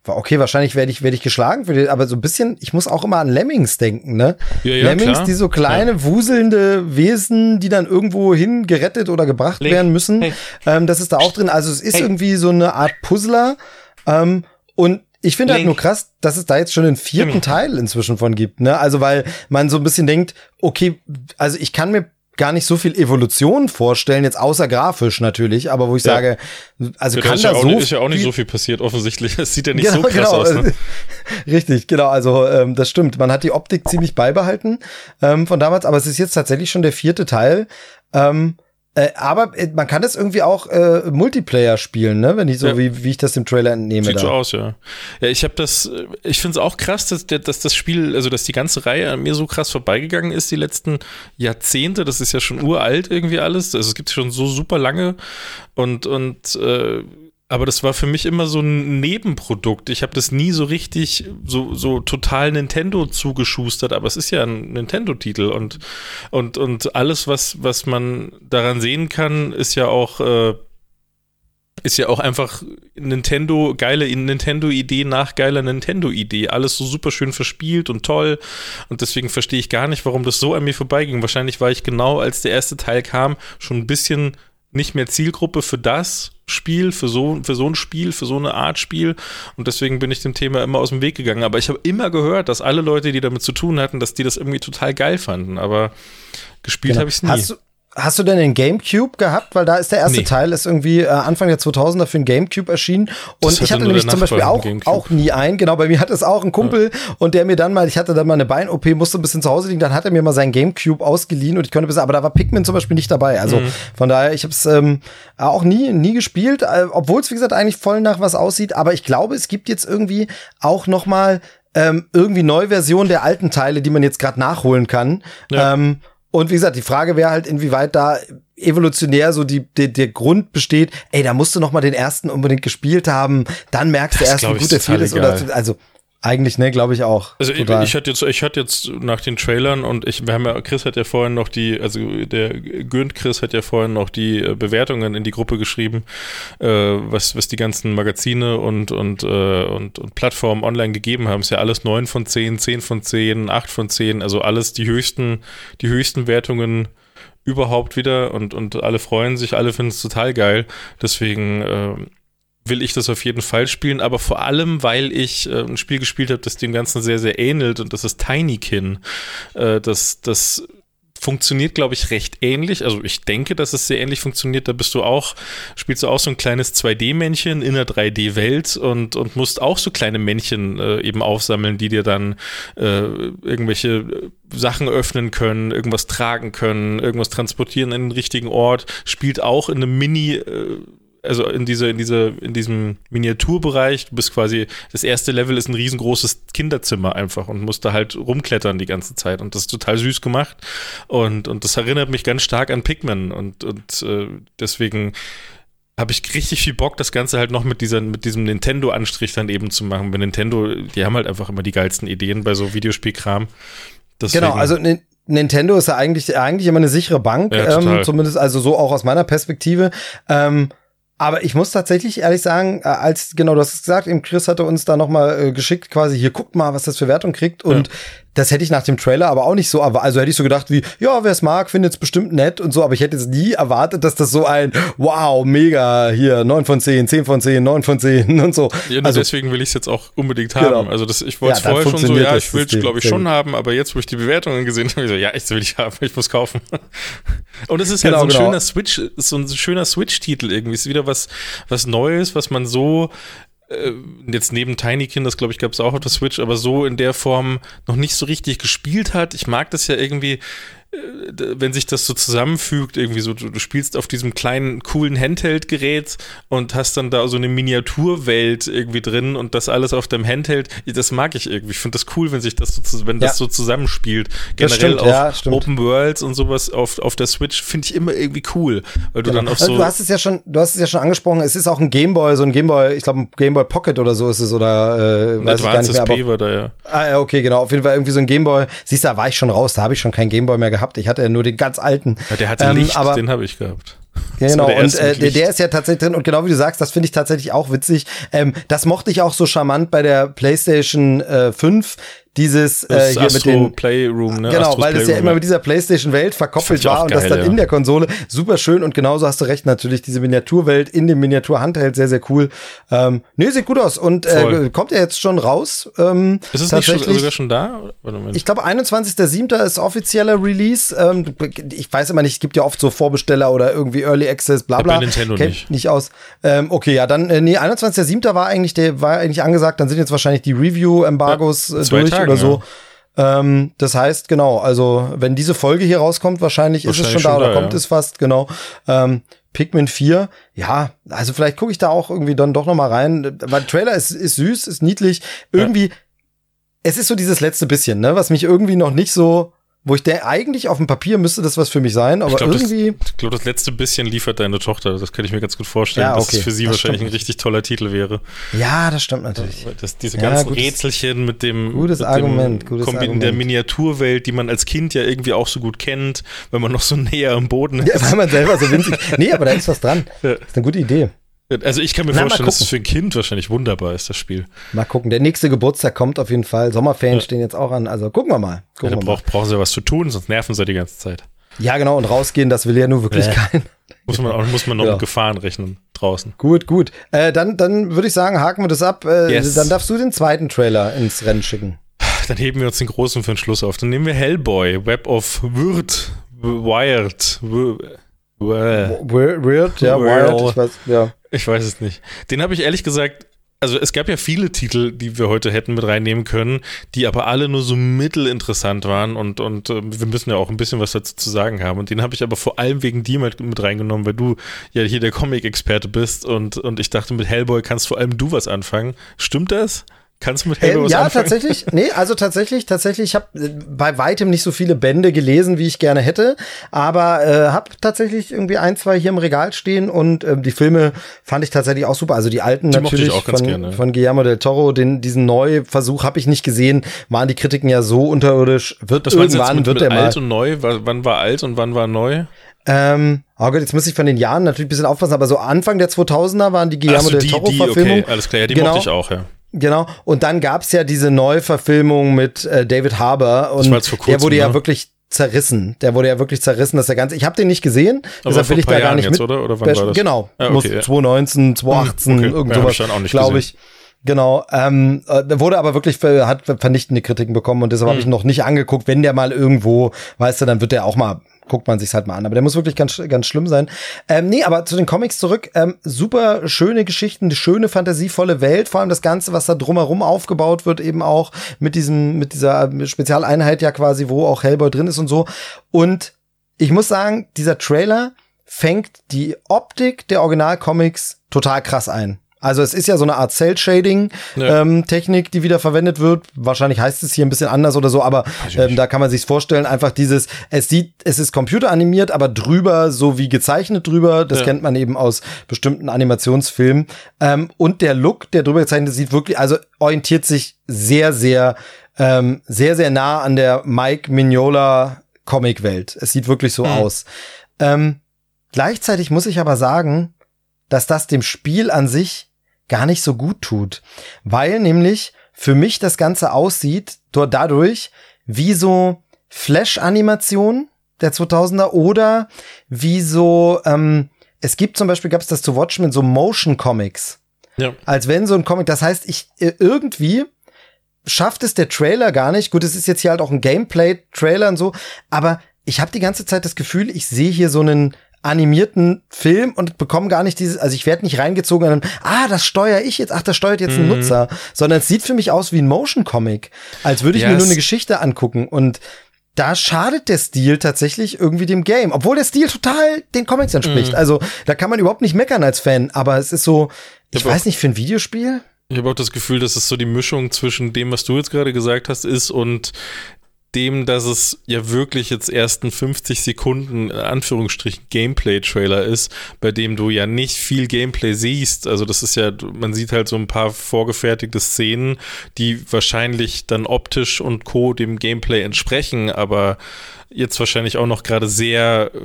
okay, wahrscheinlich werde ich, werde ich geschlagen für die, aber so ein bisschen, ich muss auch immer an Lemmings denken, ne? Ja, ja, Lemmings, klar. die so kleine, ja. wuselnde Wesen, die dann irgendwo hin gerettet oder gebracht Link. werden müssen. Hey. Ähm, das ist da auch drin. Also es ist hey. irgendwie so eine Art Puzzler. Ähm, und ich finde halt nur krass, dass es da jetzt schon den vierten Teil inzwischen von gibt, ne? Also weil man so ein bisschen denkt, okay, also ich kann mir gar nicht so viel Evolution vorstellen, jetzt außer grafisch natürlich, aber wo ich ja. sage, also ja, kann da, ja so nicht, ist ja auch nicht so viel passiert offensichtlich. Es sieht ja nicht genau, so krass genau. aus. Ne? Richtig, genau. Also ähm, das stimmt. Man hat die Optik ziemlich beibehalten ähm, von damals, aber es ist jetzt tatsächlich schon der vierte Teil. Ähm, äh, aber äh, man kann das irgendwie auch äh, Multiplayer spielen, ne? Wenn ich so, ja. wie, wie ich das im Trailer entnehme. Sieht da. so aus, ja. Ja, ich habe das, äh, ich finde es auch krass, dass, dass das Spiel, also dass die ganze Reihe an mir so krass vorbeigegangen ist, die letzten Jahrzehnte. Das ist ja schon uralt irgendwie alles. Also es gibt schon so super lange und, und äh, aber das war für mich immer so ein Nebenprodukt. Ich habe das nie so richtig, so, so total Nintendo zugeschustert, aber es ist ja ein Nintendo-Titel und, und, und alles, was, was man daran sehen kann, ist ja auch, äh, ist ja auch einfach Nintendo, geile Nintendo-Idee nach geiler Nintendo-Idee. Alles so super schön verspielt und toll. Und deswegen verstehe ich gar nicht, warum das so an mir vorbeiging. Wahrscheinlich war ich genau, als der erste Teil kam, schon ein bisschen nicht mehr Zielgruppe für das Spiel, für so, für so ein Spiel, für so eine Art Spiel. Und deswegen bin ich dem Thema immer aus dem Weg gegangen. Aber ich habe immer gehört, dass alle Leute, die damit zu tun hatten, dass die das irgendwie total geil fanden. Aber gespielt genau. habe ich es nie. Hast du, Hast du denn den Gamecube gehabt? Weil da ist der erste nee. Teil, ist irgendwie äh, Anfang der 2000er für den Gamecube erschienen. Und das ich hatte nämlich zum Beispiel auch, auch nie einen. Genau, bei mir hat es auch ein Kumpel ja. und der mir dann mal, ich hatte dann mal eine Bein-OP, musste ein bisschen zu Hause liegen, dann hat er mir mal seinen Gamecube ausgeliehen und ich konnte bis, aber da war Pikmin zum Beispiel nicht dabei. Also mhm. von daher, ich habe es ähm, auch nie, nie gespielt, äh, obwohl es, wie gesagt, eigentlich voll nach was aussieht. Aber ich glaube, es gibt jetzt irgendwie auch noch mal ähm, irgendwie neue Version der alten Teile, die man jetzt gerade nachholen kann. Ja. Ähm, und wie gesagt, die Frage wäre halt, inwieweit da evolutionär so die, die, der Grund besteht, ey, da musst du noch mal den ersten unbedingt gespielt haben, dann merkst du erst, wie gut der Vier ist. Oder, also Eigentlich, ne, glaube ich auch. Also ich, ich hatte jetzt, ich hatte jetzt nach den Trailern und ich, wir haben ja, Chris hat ja vorhin noch die, also der Günd Chris hat ja vorhin noch die äh, Bewertungen in die Gruppe geschrieben, äh, was, was die ganzen Magazine und, und, äh, und, und Plattformen online gegeben haben. Ist ja alles 9 von 10, 10 von 10, 8 von 10, also alles die höchsten, die höchsten Wertungen überhaupt wieder und, und alle freuen sich, alle finden es total geil. Deswegen, äh, will ich das auf jeden Fall spielen, aber vor allem, weil ich äh, ein Spiel gespielt habe, das dem Ganzen sehr, sehr ähnelt und das ist Tinykin. Äh, das, das funktioniert, glaube ich, recht ähnlich. Also ich denke, dass es sehr ähnlich funktioniert. Da bist du auch, spielst du auch so ein kleines 2D-Männchen in einer 3D-Welt und, und musst auch so kleine Männchen äh, eben aufsammeln, die dir dann äh, irgendwelche Sachen öffnen können, irgendwas tragen können, irgendwas transportieren in den richtigen Ort. Spielt auch in einem Mini- äh, also in diese, in diese, in diesem Miniaturbereich, du bist quasi, das erste Level ist ein riesengroßes Kinderzimmer einfach und musst da halt rumklettern die ganze Zeit und das ist total süß gemacht und, und das erinnert mich ganz stark an Pikmin und, und äh, deswegen habe ich richtig viel Bock, das Ganze halt noch mit, dieser, mit diesem Nintendo-Anstrich dann eben zu machen. Bei Nintendo, die haben halt einfach immer die geilsten Ideen bei so Videospielkram. Deswegen. Genau, also Nintendo ist ja eigentlich, eigentlich immer eine sichere Bank, ja, ähm, zumindest also so auch aus meiner Perspektive. Ähm, aber ich muss tatsächlich ehrlich sagen, äh, als genau du hast es gesagt, eben Chris hatte uns da noch mal äh, geschickt, quasi hier guckt mal, was das für Wertung kriegt und. Das hätte ich nach dem Trailer aber auch nicht so, also hätte ich so gedacht wie, ja, wer es mag, findet es bestimmt nett und so, aber ich hätte jetzt nie erwartet, dass das so ein, wow, mega, hier, 9 von 10, 10 von 10, 9 von 10 und so. Ja, also, deswegen will ich es jetzt auch unbedingt haben. Genau. Also das, ich wollte es ja, vorher schon so, ja, ich will es glaube ich schon haben, aber jetzt, wo ich die Bewertungen gesehen habe, ich so, ja, ich will ich haben, ich muss kaufen. Und es ist genau, halt so ein genau. schöner Switch, so ein schöner Switch-Titel irgendwie, ist wieder was, was Neues, was man so äh, jetzt neben Tinykin, das glaube ich gab es auch auf der Switch, aber so in der Form noch nicht so richtig gespielt hat. Ich mag das ja irgendwie, wenn sich das so zusammenfügt, irgendwie so, du, du spielst auf diesem kleinen, coolen Handheld-Gerät und hast dann da so eine Miniaturwelt irgendwie drin und das alles auf dem Handheld, das mag ich irgendwie. Ich finde das cool, wenn sich das so, wenn das ja. so zusammenspielt. Generell stimmt, auch ja, Open Worlds und sowas auf, auf der Switch finde ich immer irgendwie cool, weil du genau. dann auch also so. du hast es ja schon, du hast es ja schon angesprochen, es ist auch ein Gameboy, so ein Gameboy, ich glaube ein Gameboy Pocket oder so ist es oder, äh, weiß ich gar nicht mehr. Aber, war da, ja. Ah, ja, okay, genau. Auf jeden Fall irgendwie so ein Gameboy. Siehst du, da war ich schon raus, da habe ich schon kein Gameboy mehr gehabt gehabt. Ich hatte ja nur den ganz alten. Ja, der hatte ähm, Licht, aber, den habe ich gehabt. Genau, der und äh, der, der ist ja tatsächlich drin und genau wie du sagst, das finde ich tatsächlich auch witzig. Ähm, das mochte ich auch so charmant bei der PlayStation äh, 5 dieses äh, hier Astro mit den Playroom, ne? Genau, Astros weil das ja immer mit dieser PlayStation Welt verkoppelt war und geil, das dann ja. in der Konsole super schön und genauso hast du recht natürlich diese Miniaturwelt in dem Miniatur Handheld sehr sehr cool. Ähm, nee, sieht gut aus und äh, kommt ja jetzt schon raus. Ähm, ist es nicht schon, sogar schon da? Ich glaube 21.07. ist offizieller Release. Ähm, ich weiß immer nicht, es gibt ja oft so Vorbesteller oder irgendwie Early Access, bla bla. Bei Nintendo Kennt nicht. nicht aus. Ähm, okay, ja, dann äh, nee, 21.07. war eigentlich der war eigentlich angesagt, dann sind jetzt wahrscheinlich die Review Embargos ja, äh, durch Tagen, oder so. Ja. Ähm, das heißt, genau, also wenn diese Folge hier rauskommt, wahrscheinlich, wahrscheinlich ist es schon, schon da oder kommt es fast, genau. Ähm, Pikmin 4, ja, also vielleicht gucke ich da auch irgendwie dann doch noch mal rein, weil Trailer ist, ist süß, ist niedlich, irgendwie, es ist so dieses letzte bisschen, ne, was mich irgendwie noch nicht so wo ich der eigentlich auf dem Papier müsste das was für mich sein, aber ich glaub, irgendwie. Das, ich glaube, das letzte bisschen liefert deine Tochter. Das kann ich mir ganz gut vorstellen, ja, okay. dass es für sie das wahrscheinlich ein richtig toller Titel wäre. Ja, das stimmt natürlich. Das, diese ja, ganzen gutes, Rätselchen mit dem, gutes mit Argument, gutes Kombin Argument. der Miniaturwelt, die man als Kind ja irgendwie auch so gut kennt, wenn man noch so näher am Boden ist. Ja, weil man selber so winzig. nee, aber da ist was dran. Das ist eine gute Idee. Also ich kann mir Na, vorstellen, dass es für ein Kind wahrscheinlich wunderbar ist, das Spiel. Mal gucken. Der nächste Geburtstag kommt auf jeden Fall. Sommerferien ja. stehen jetzt auch an. Also gucken wir mal. Gucken ja, da brauch, brauchen sie ja was zu tun, sonst nerven sie die ganze Zeit. Ja, genau. Und rausgehen, das will ja nur wirklich äh. kein. Muss man auch, muss man noch ja. mit Gefahren rechnen draußen. Gut, gut. Äh, dann, dann würde ich sagen, haken wir das ab. Äh, yes. Dann darfst du den zweiten Trailer ins Rennen schicken. Dann heben wir uns den großen für den Schluss auf. Dann nehmen wir Hellboy, Web of Wirt, Wired. Weird, ja, Wired, ich weiß, ja. Ich weiß es nicht. Den habe ich ehrlich gesagt, also es gab ja viele Titel, die wir heute hätten mit reinnehmen können, die aber alle nur so mittelinteressant waren und, und äh, wir müssen ja auch ein bisschen was dazu zu sagen haben. Und den habe ich aber vor allem wegen dir mit, mit reingenommen, weil du ja hier der Comic-Experte bist und, und ich dachte, mit Hellboy kannst vor allem du was anfangen. Stimmt das? Kannst du mit Halo Ähm, was ja, anfangen? tatsächlich. Nee, also tatsächlich, tatsächlich. Ich habe bei weitem nicht so viele Bände gelesen, wie ich gerne hätte, aber äh, habe tatsächlich irgendwie ein, zwei hier im Regal stehen und ähm, die Filme fand ich tatsächlich auch super. Also die alten Die natürlich auch ganz von, gerne. von Guillermo del Toro, den diesen Neuversuch habe ich nicht gesehen. Waren die Kritiken ja so unterirdisch. Wird jetzt irgendwann mit, wird mit der mal. alt und neu? Wann war alt und wann war neu? Ähm, oh Gott, jetzt muss ich von den Jahren natürlich ein bisschen aufpassen, aber so Anfang der 2000er waren die Guillermo so, del die, Toro die, Verfilmungen. okay, alles klar, ja, die Genau. mochte ich auch, ja. Genau. Und dann gab's ja diese Neuverfilmung mit äh, David Harbour und vor der kurzem, wurde ja ne? wirklich zerrissen. Der wurde ja wirklich zerrissen, dass der ganze. Ich habe den nicht gesehen, Aber deshalb will ich da gar nicht jetzt, mit. oder? Oder wann war das? Genau. Ah, okay, muss ja. 2019, 2018, okay. irgend Ja, sowas, nicht glaube ich. Genau, ähm, äh, der wurde aber wirklich ver- hat vernichtende Kritiken bekommen und deshalb Hm. habe ich ihn noch nicht angeguckt. Wenn der mal irgendwo, weißt du, dann wird der auch mal, guckt man sich's halt mal an. Aber der muss wirklich ganz, ganz schlimm sein. Ähm, nee, aber zu den Comics zurück. Ähm, super schöne Geschichten, eine schöne, fantasievolle Welt. Vor allem das Ganze, was da drumherum aufgebaut wird, eben auch mit diesem, mit dieser Spezialeinheit ja quasi, wo auch Hellboy drin ist und so. Und ich muss sagen, dieser Trailer fängt die Optik der Originalcomics total krass ein. Also es ist ja so eine Art Ja. Cell-Shading-Technik, die wieder verwendet wird. Wahrscheinlich heißt es hier ein bisschen anders oder so, aber ähm, da kann man sich vorstellen, einfach dieses, es sieht, es ist computeranimiert, aber drüber, so wie gezeichnet drüber. Das Ja. kennt man eben aus bestimmten Animationsfilmen. Ähm, und der Look, der drüber gezeichnet ist, sieht wirklich, also orientiert sich sehr, sehr, ähm, sehr, sehr nah an der Mike Mignola Comic-Welt. Es sieht wirklich so Mhm. aus. Ähm, gleichzeitig muss ich aber sagen, dass das dem Spiel an sich gar nicht so gut tut, weil nämlich für mich das Ganze aussieht dort dadurch wie so Flash-Animation der 2000er oder wie so ähm, es gibt zum Beispiel gab es das zu Watchmen so Motion Comics, Ja. als wenn so ein Comic. Das heißt, ich äh, irgendwie schafft es der Trailer gar nicht. Gut, es ist jetzt hier halt auch ein Gameplay-Trailer und so, aber ich habe die ganze Zeit das Gefühl, ich sehe hier so einen animierten Film und bekomme gar nicht dieses, also ich werde nicht reingezogen dann, ah, das steuere ich jetzt, ach, das steuert jetzt ein Mhm. Nutzer, sondern es sieht für mich aus wie ein Motion-Comic, als würde ich Ja, mir nur eine Geschichte angucken und da schadet der Stil tatsächlich irgendwie dem Game, obwohl der Stil total den Comics entspricht. Mhm. Also da kann man überhaupt nicht meckern als Fan, aber es ist so, ich aber weiß nicht, für ein Videospiel? Ich habe auch das Gefühl, dass es so die Mischung zwischen dem, was du jetzt gerade gesagt hast, ist und dem, dass es ja wirklich jetzt ersten 50 Sekunden, in Anführungsstrichen, Gameplay-Trailer ist, bei dem du ja nicht viel Gameplay siehst. Also das ist ja, man sieht halt so ein paar vorgefertigte Szenen, die wahrscheinlich dann optisch und Co. dem Gameplay entsprechen, aber jetzt wahrscheinlich auch noch gerade sehr äh,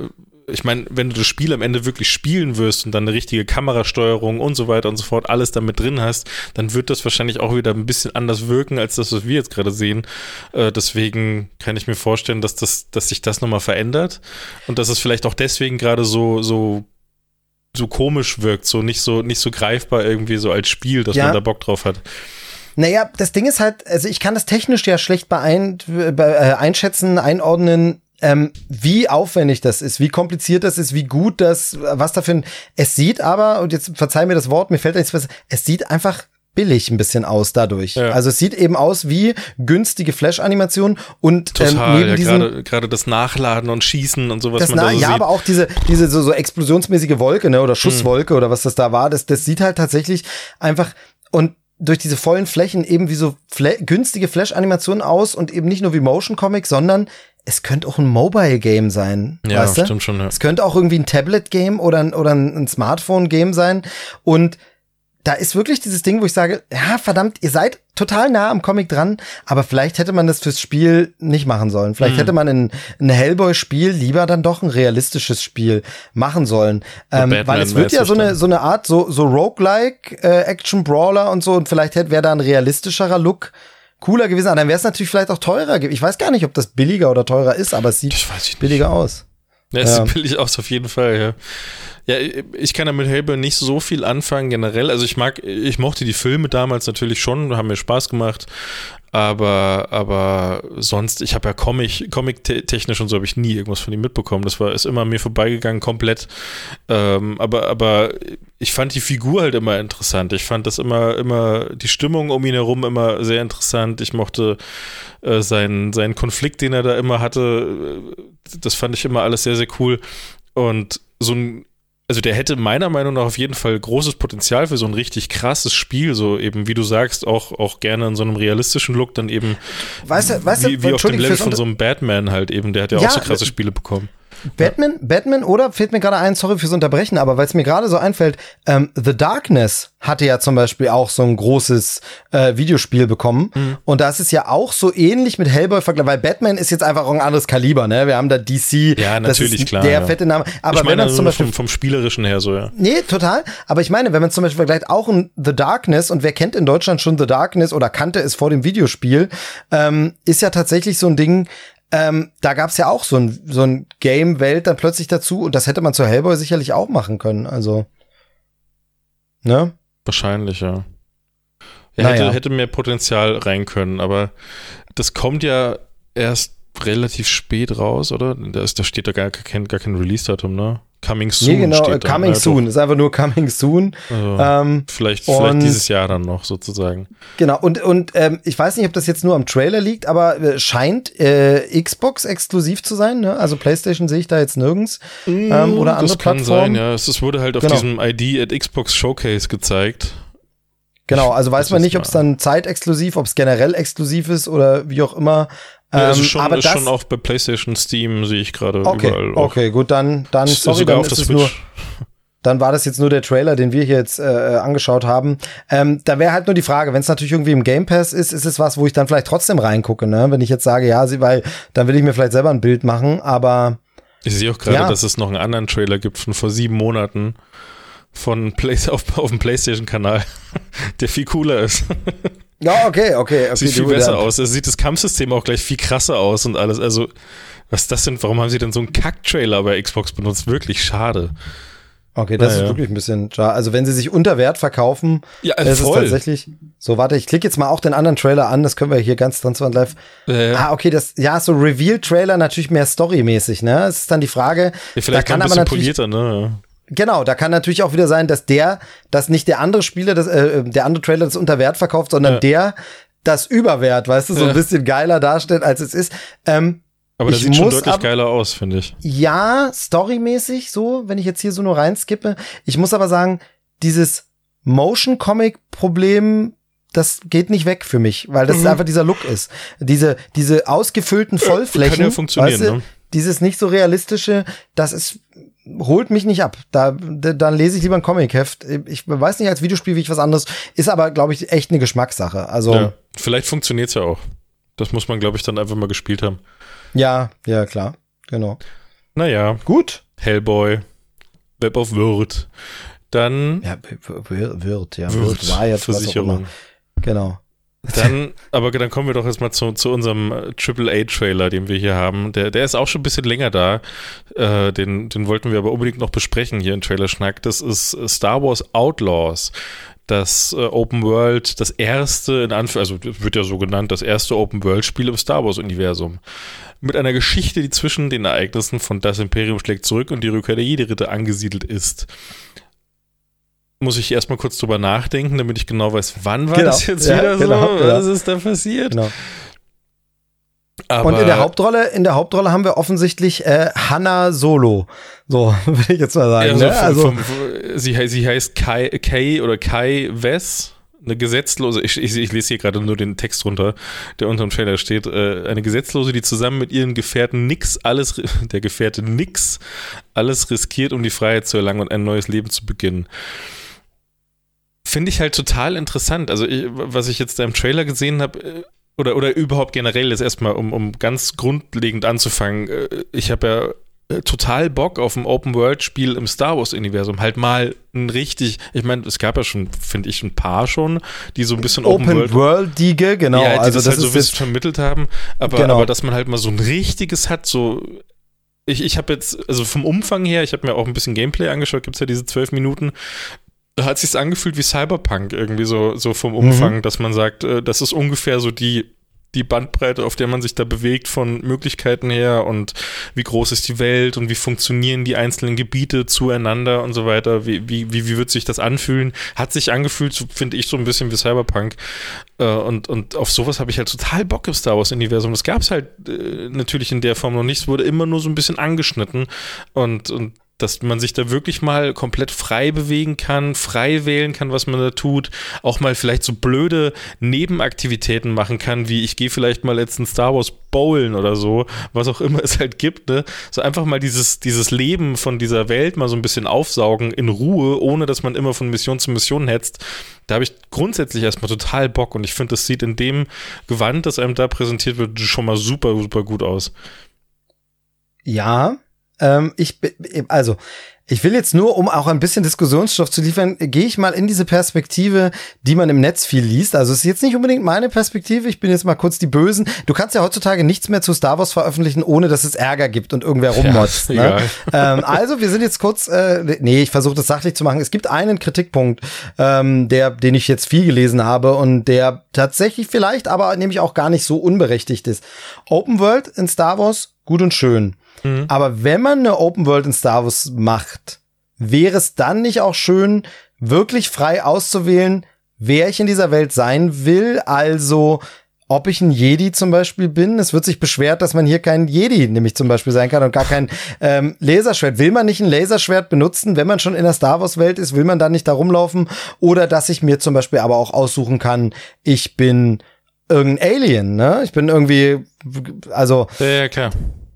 ich meine, wenn du das Spiel am Ende wirklich spielen wirst und dann eine richtige Kamerasteuerung und so weiter und so fort alles damit drin hast, dann wird das wahrscheinlich auch wieder ein bisschen anders wirken als das, was wir jetzt gerade sehen. Äh, deswegen kann ich mir vorstellen, dass das, dass sich das nochmal verändert und dass es vielleicht auch deswegen gerade so, so so komisch wirkt, so nicht so nicht so greifbar irgendwie so als Spiel, dass Ja. man da Bock drauf hat. Naja, das Ding ist halt, also ich kann das technisch ja schlecht beein, be, äh, einschätzen, einordnen, ähm, wie aufwendig das ist, wie kompliziert das ist, wie gut das, was dafür ein, es sieht aber, und jetzt verzeih mir das Wort, mir fällt da nichts was, es sieht einfach billig ein bisschen aus dadurch. Ja. Also es sieht eben aus wie günstige Flash-Animationen und ähm, Total, neben ja, diesen gerade das Nachladen und Schießen und sowas das man da na, so ja, sieht. aber auch diese, diese so, so explosionsmäßige Wolke, ne, oder Schusswolke oder was das da war, das, das sieht halt tatsächlich einfach und durch diese vollen Flächen eben wie so Fla günstige Flash-Animationen aus und eben nicht nur wie Motion Comic, sondern es könnte auch ein Mobile-Game sein. Ja, weißt du? stimmt schon, ja. Es könnte auch irgendwie ein Tablet-Game oder ein, oder ein, Smartphone-Game sein. Und da ist wirklich dieses Ding, wo ich sage, ja, verdammt, ihr seid total nah am Comic dran, aber vielleicht hätte man das fürs Spiel nicht machen sollen. Vielleicht Hm. hätte man ein, ein Hellboy-Spiel lieber dann doch ein realistisches Spiel machen sollen. Ähm, weil es wird ja so eine, so eine Art, so, so Roguelike, äh, Action-Brawler und so, und vielleicht hätte wäre da ein realistischerer Look cooler gewesen. Aber dann wäre es natürlich vielleicht auch teurer gewesen. Ich weiß gar nicht, ob das billiger oder teurer ist, aber es sieht ich nicht. billiger aus. Ja, es Ja. sieht billig aus, auf jeden Fall, ja. Ja, ich kann damit Hellboy nicht so viel anfangen generell. Also ich mag, ich mochte die Filme damals natürlich schon, haben mir Spaß gemacht. Aber, aber sonst, ich habe ja Comic, Comic-technisch und so habe ich nie irgendwas von ihm mitbekommen. Das war, ist immer an mir vorbeigegangen, komplett. Ähm, aber, aber ich fand die Figur halt immer interessant. Ich fand das immer, immer, die Stimmung um ihn herum immer sehr interessant. Ich mochte äh, seinen, seinen Konflikt, den er da immer hatte. Das fand ich immer alles sehr, sehr cool. Und so ein also der hätte meiner Meinung nach auf jeden Fall großes Potenzial für so ein richtig krasses Spiel, so eben, wie du sagst, auch, auch gerne in so einem realistischen Look, dann eben weißt du, weißt wie, wie auf dem Level von so einem Batman halt eben, der hat ja, ja auch so krasse Spiele bekommen. Batman, Batman oder fällt mir gerade ein, sorry fürs Unterbrechen, aber weil es mir gerade so einfällt, ähm, The Darkness hatte ja zum Beispiel auch so ein großes äh, Videospiel bekommen mhm. und das ist ja auch so ähnlich mit Hellboy verglichen, weil Batman ist jetzt einfach auch ein anderes Kaliber, ne? Wir haben da DC, ja natürlich klar, der ja. fette Name, aber ich meine, wenn man zum Beispiel vom, vom spielerischen her so ja. Nee, total, aber ich meine, wenn man zum Beispiel vergleicht auch ein The Darkness und wer kennt in Deutschland schon The Darkness oder kannte es vor dem Videospiel, ähm, ist ja tatsächlich so ein Ding, ähm, da gab es ja auch so ein, so ein Game-Welt dann plötzlich dazu und das hätte man zu Hellboy sicherlich auch machen können. Also, ne? Wahrscheinlich, ja. Er Naja. hätte, hätte mehr Potenzial rein können, aber das kommt ja erst relativ spät raus, oder? Da, ist, da steht da gar kein, gar kein Release-Datum, ne? Coming soon. Nee, genau, steht da. Coming Ja, Soon. Ist einfach nur Coming Soon. Also, Ähm, vielleicht, vielleicht dieses Jahr dann noch sozusagen. genau, und, und ähm, ich weiß nicht, ob das jetzt nur am Trailer liegt, aber äh, scheint äh, Xbox exklusiv zu sein. Ne? Also PlayStation sehe ich da jetzt nirgends. Ähm, oder andere das kann Plattformen. sein, ja. Es, es wurde halt auf Genau. diesem ID at Xbox Showcase gezeigt. Genau, also weiß man nicht, ob es dann zeitexklusiv, ob es generell exklusiv ist oder wie auch immer. Ja, ist schon, aber das, schon auch bei PlayStation, Steam sehe ich gerade okay, überall. auch. okay, gut, dann, dann, sorry, sogar dann auf ist es nur, dann war das jetzt nur der Trailer, den wir hier jetzt äh, angeschaut haben. Ähm, da wäre halt nur die Frage, wenn es natürlich irgendwie im Game Pass ist, ist es was, wo ich dann vielleicht trotzdem reingucke, ne? Wenn ich jetzt sage, ja, sie, weil dann will ich mir vielleicht selber ein Bild machen, aber Ich sehe auch gerade, Ja. dass es noch einen anderen Trailer gibt von vor sieben Monaten von Play auf, auf dem PlayStation-Kanal, der viel cooler ist. ja, okay, okay, okay. Sieht viel besser ja. aus. Es sieht das Kampfsystem auch gleich viel krasser aus und alles. Also, was ist das denn? Warum haben sie denn so einen Kack-Trailer bei Xbox benutzt? Wirklich schade. Okay, das Naja. ist wirklich ein bisschen schade. Also wenn sie sich unter Wert verkaufen, Ja, ist es tatsächlich. So, warte, ich klicke jetzt mal auch den anderen Trailer an, das können wir hier ganz transparent live. Äh, Ah, okay, das, ja, so Reveal-Trailer natürlich mehr storymäßig, ne? Es ist dann die Frage, da vielleicht kann noch ein aber bisschen natürlich, polierter, ne? Genau, da kann natürlich auch wieder sein, dass der, dass nicht der andere Spieler, das, äh, der andere Trailer das unter Wert verkauft, sondern Ja. der das Überwert, weißt du, so ein bisschen geiler darstellt, als es ist. Ähm, Aber das Ich sieht schon deutlich geiler aus, finde ich. ja, storymäßig so, wenn ich jetzt hier so nur reinskippe. Ich muss aber sagen, dieses Motion-Comic-Problem, das geht nicht weg für mich, weil das einfach dieser Look ist. Diese, diese ausgefüllten Vollflächen, Mhm. kann ja funktionieren, weißt du, ne? dieses nicht so realistische, das ist, holt mich nicht ab. Da, da dann lese ich lieber ein Comic-Heft. Ich weiß nicht als Videospiel wie ich was anderes, ist aber, glaube ich, echt eine Geschmackssache. Also, Ja. ja, Vielleicht funktioniert es ja auch. Das muss man, glaube ich, dann einfach mal gespielt haben. ja, klar. Genau. Naja, Gut. Hellboy, Web of Word. Dann Ja, wird ja. Was auch Versicherung. Genau. Dann, aber dann kommen wir doch jetzt mal zu, zu unserem äh, AAA-Trailer, den wir hier haben. Der, der ist auch schon ein bisschen länger da. Äh, den, den wollten wir aber unbedingt noch besprechen hier in Trailer-Schnack. Das ist äh, Star Wars Outlaws. Das äh, Open World, das erste, in Anf also wird ja so genannt, das erste Open World-Spiel im Star Wars-Universum. Mit einer Geschichte, die zwischen den Ereignissen von Das Imperium schlägt zurück und die Rückkehr der Jedi-Ritter angesiedelt ist. Muss ich erstmal kurz drüber nachdenken, damit ich genau weiß, wann war Genau. das jetzt Ja, wieder genau, so? genau. Was ist da passiert? Genau. Aber Und in der Hauptrolle, in der Hauptrolle haben wir offensichtlich äh, Hannah Solo. So, will ich jetzt mal sagen. also, ne? also vom, sie, sie heißt Kai, Kay oder Kai Wess, eine gesetzlose, ich, ich, ich lese hier gerade nur den Text runter, der unter dem Trailer steht, äh, eine Gesetzlose, die zusammen mit ihren Gefährten nix, alles, der Gefährte nix, alles riskiert, um die Freiheit zu erlangen und ein neues Leben zu beginnen. Finde ich halt total interessant. Also, ich, was ich jetzt da im Trailer gesehen habe, äh, oder, oder überhaupt generell ist erstmal, um, um ganz grundlegend anzufangen, äh, ich habe ja äh, total Bock auf ein Open-World-Spiel im Star Wars-Universum. Halt mal ein richtig, ich meine, es gab ja schon, finde ich, ein paar schon, die so ein bisschen Open Open-World World Dige, genau. ja, die also das, halt so ein bisschen jetzt, vermittelt haben, aber, Genau. aber dass man halt mal so ein richtiges hat, so ich, ich habe jetzt, also vom Umfang her, ich habe mir auch ein bisschen Gameplay angeschaut, gibt's ja diese zwölf Minuten, da hat sich's angefühlt wie Cyberpunk irgendwie so, so vom Umfang, dass man sagt, äh, das ist ungefähr so die die Bandbreite, auf der man sich da bewegt von Möglichkeiten her und wie groß ist die Welt und wie funktionieren die einzelnen Gebiete zueinander und so weiter, wie, wie, wie, wie wird sich das anfühlen, hat sich angefühlt, so, finde ich, so ein bisschen wie Cyberpunk. Äh, und, und auf sowas habe ich halt total Bock im Star Wars-Universum. Das gab es halt äh, natürlich in der Form noch nicht, es wurde immer nur so ein bisschen angeschnitten. Und, und dass man sich da wirklich mal komplett frei bewegen kann, frei wählen kann, was man da tut, auch mal vielleicht so blöde Nebenaktivitäten machen kann, wie ich gehe vielleicht mal jetzt in Star Wars bowlen oder so, was auch immer es halt gibt, ne? So einfach mal dieses, dieses Leben von dieser Welt mal so ein bisschen aufsaugen in Ruhe, ohne dass man immer von Mission zu Mission hetzt. Da habe ich grundsätzlich erstmal total Bock und ich finde, das sieht in dem Gewand, das einem da präsentiert wird, schon mal super, super gut aus. Ja, ähm, ich, also, ich will jetzt nur, um auch ein bisschen Diskussionsstoff zu liefern, gehe ich mal in diese Perspektive, die man im Netz viel liest. Also es ist jetzt nicht unbedingt meine Perspektive. Ich bin jetzt mal kurz die Bösen. Du kannst ja heutzutage nichts mehr zu Star Wars veröffentlichen, ohne dass es Ärger gibt und irgendwer rummotzt. Ja, ne? ähm, also wir sind jetzt kurz, äh, nee, ich versuche das sachlich zu machen. Es gibt einen Kritikpunkt, ähm, der, den ich jetzt viel gelesen habe und der tatsächlich vielleicht, aber nämlich auch gar nicht so unberechtigt ist. Open World in Star Wars, gut und schön. Mhm. Aber wenn man eine Open World in Star Wars macht, wäre es dann nicht auch schön, wirklich frei auszuwählen, wer ich in dieser Welt sein will? Also, ob ich ein Jedi zum Beispiel bin. Es wird sich beschwert, dass man hier kein Jedi nämlich zum Beispiel sein kann und gar kein ähm, Laserschwert. Will man nicht ein Laserschwert benutzen, wenn man schon in der Star Wars Welt ist? Will man dann nicht da rumlaufen? Oder dass ich mir zum Beispiel aber auch aussuchen kann, ich bin irgendein Alien, ne? Ich bin irgendwie, also. Ja, ja klar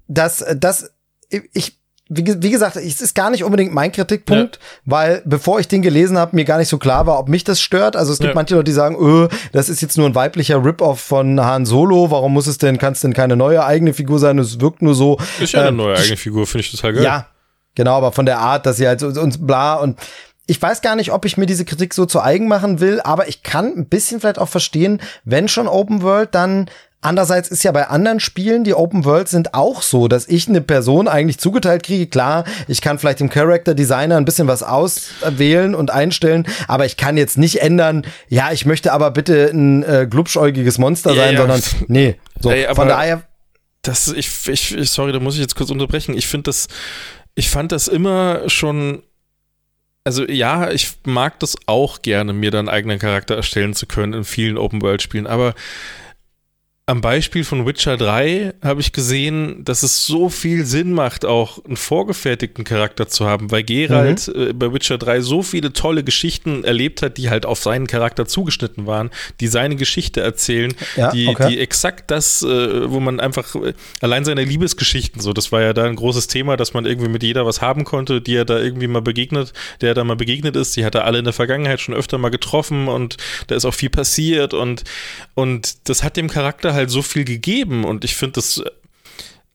das, das, ich, wie, wie gesagt, es ist gar nicht unbedingt mein Kritikpunkt, ja. weil bevor ich den gelesen habe, mir gar nicht so klar war, ob mich das stört. Also es gibt ja. manche Leute, die sagen, öh, das ist jetzt nur ein weiblicher Rip-Off von Han Solo. Warum muss es denn, kann es denn keine neue eigene Figur sein? Es wirkt nur so. Ist ja eine ähm, neue eigene Figur, finde ich total geil. Ja, genau, aber von der Art, dass sie halt uns bla und ich weiß gar nicht, ob ich mir diese Kritik so zu eigen machen will, aber ich kann ein bisschen vielleicht auch verstehen, wenn schon Open World, dann Andererseits ist ja bei anderen Spielen, die Open World sind, auch so, dass ich eine Person eigentlich zugeteilt kriege. Klar, ich kann vielleicht im Character Designer ein bisschen was auswählen und einstellen, aber ich kann jetzt nicht ändern, ja, ich möchte aber bitte ein äh, glubschäugiges Monster sein, ja, ja. sondern nee. So, Ey, von daher. Das, ich, ich, sorry, da muss ich jetzt kurz unterbrechen. Ich finde das, ich fand das immer schon also ja, ich mag das auch gerne, mir dann eigenen Charakter erstellen zu können in vielen Open-World-Spielen, aber am Beispiel von Witcher 3 habe ich gesehen, dass es so viel Sinn macht, auch einen vorgefertigten Charakter zu haben, weil Geralt mhm. äh, bei Witcher 3 so viele tolle Geschichten erlebt hat, die halt auf seinen Charakter zugeschnitten waren, die seine Geschichte erzählen, ja, die, okay. die exakt das, äh, wo man einfach äh, allein seine Liebesgeschichten, so, das war ja da ein großes Thema, dass man irgendwie mit jeder was haben konnte, die er da irgendwie mal begegnet, der da mal begegnet ist, die hat er alle in der Vergangenheit schon öfter mal getroffen und da ist auch viel passiert und, und das hat dem Charakter halt halt so viel gegeben und ich finde das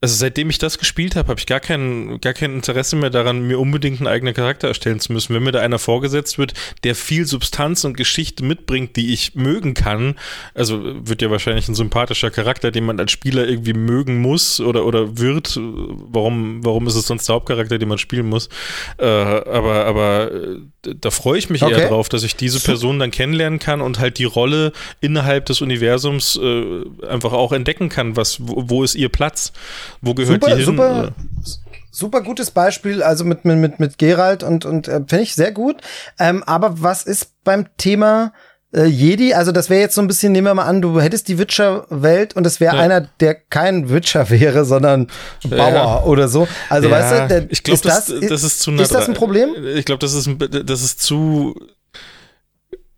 also seitdem ich das gespielt habe, habe ich gar kein, gar kein Interesse mehr daran, mir unbedingt einen eigenen Charakter erstellen zu müssen. Wenn mir da einer vorgesetzt wird, der viel Substanz und Geschichte mitbringt, die ich mögen kann, also wird ja wahrscheinlich ein sympathischer Charakter, den man als Spieler irgendwie mögen muss oder, oder wird. Warum, warum ist es sonst der Hauptcharakter, den man spielen muss? Äh, aber, aber äh, da freue ich mich okay. eher drauf, dass ich diese Person dann kennenlernen kann und halt die Rolle innerhalb des Universums äh, einfach auch entdecken kann, was, wo, wo ist ihr Platz? Wo gehört super, die hin? Super, super gutes Beispiel, also mit, mit, mit, mit Gerald und, und äh, finde ich sehr gut. Ähm, aber was ist beim Thema äh, Jedi? Also das wäre jetzt so ein bisschen, nehmen wir mal an, du hättest die Witcher-Welt und es wäre ja. einer, der kein Witcher wäre, sondern Bauer ja. oder so. Also ja. weißt du, der, ich glaube, das, das, das ist zu nah Ist das ein Problem? Ich glaube, das ist, das ist zu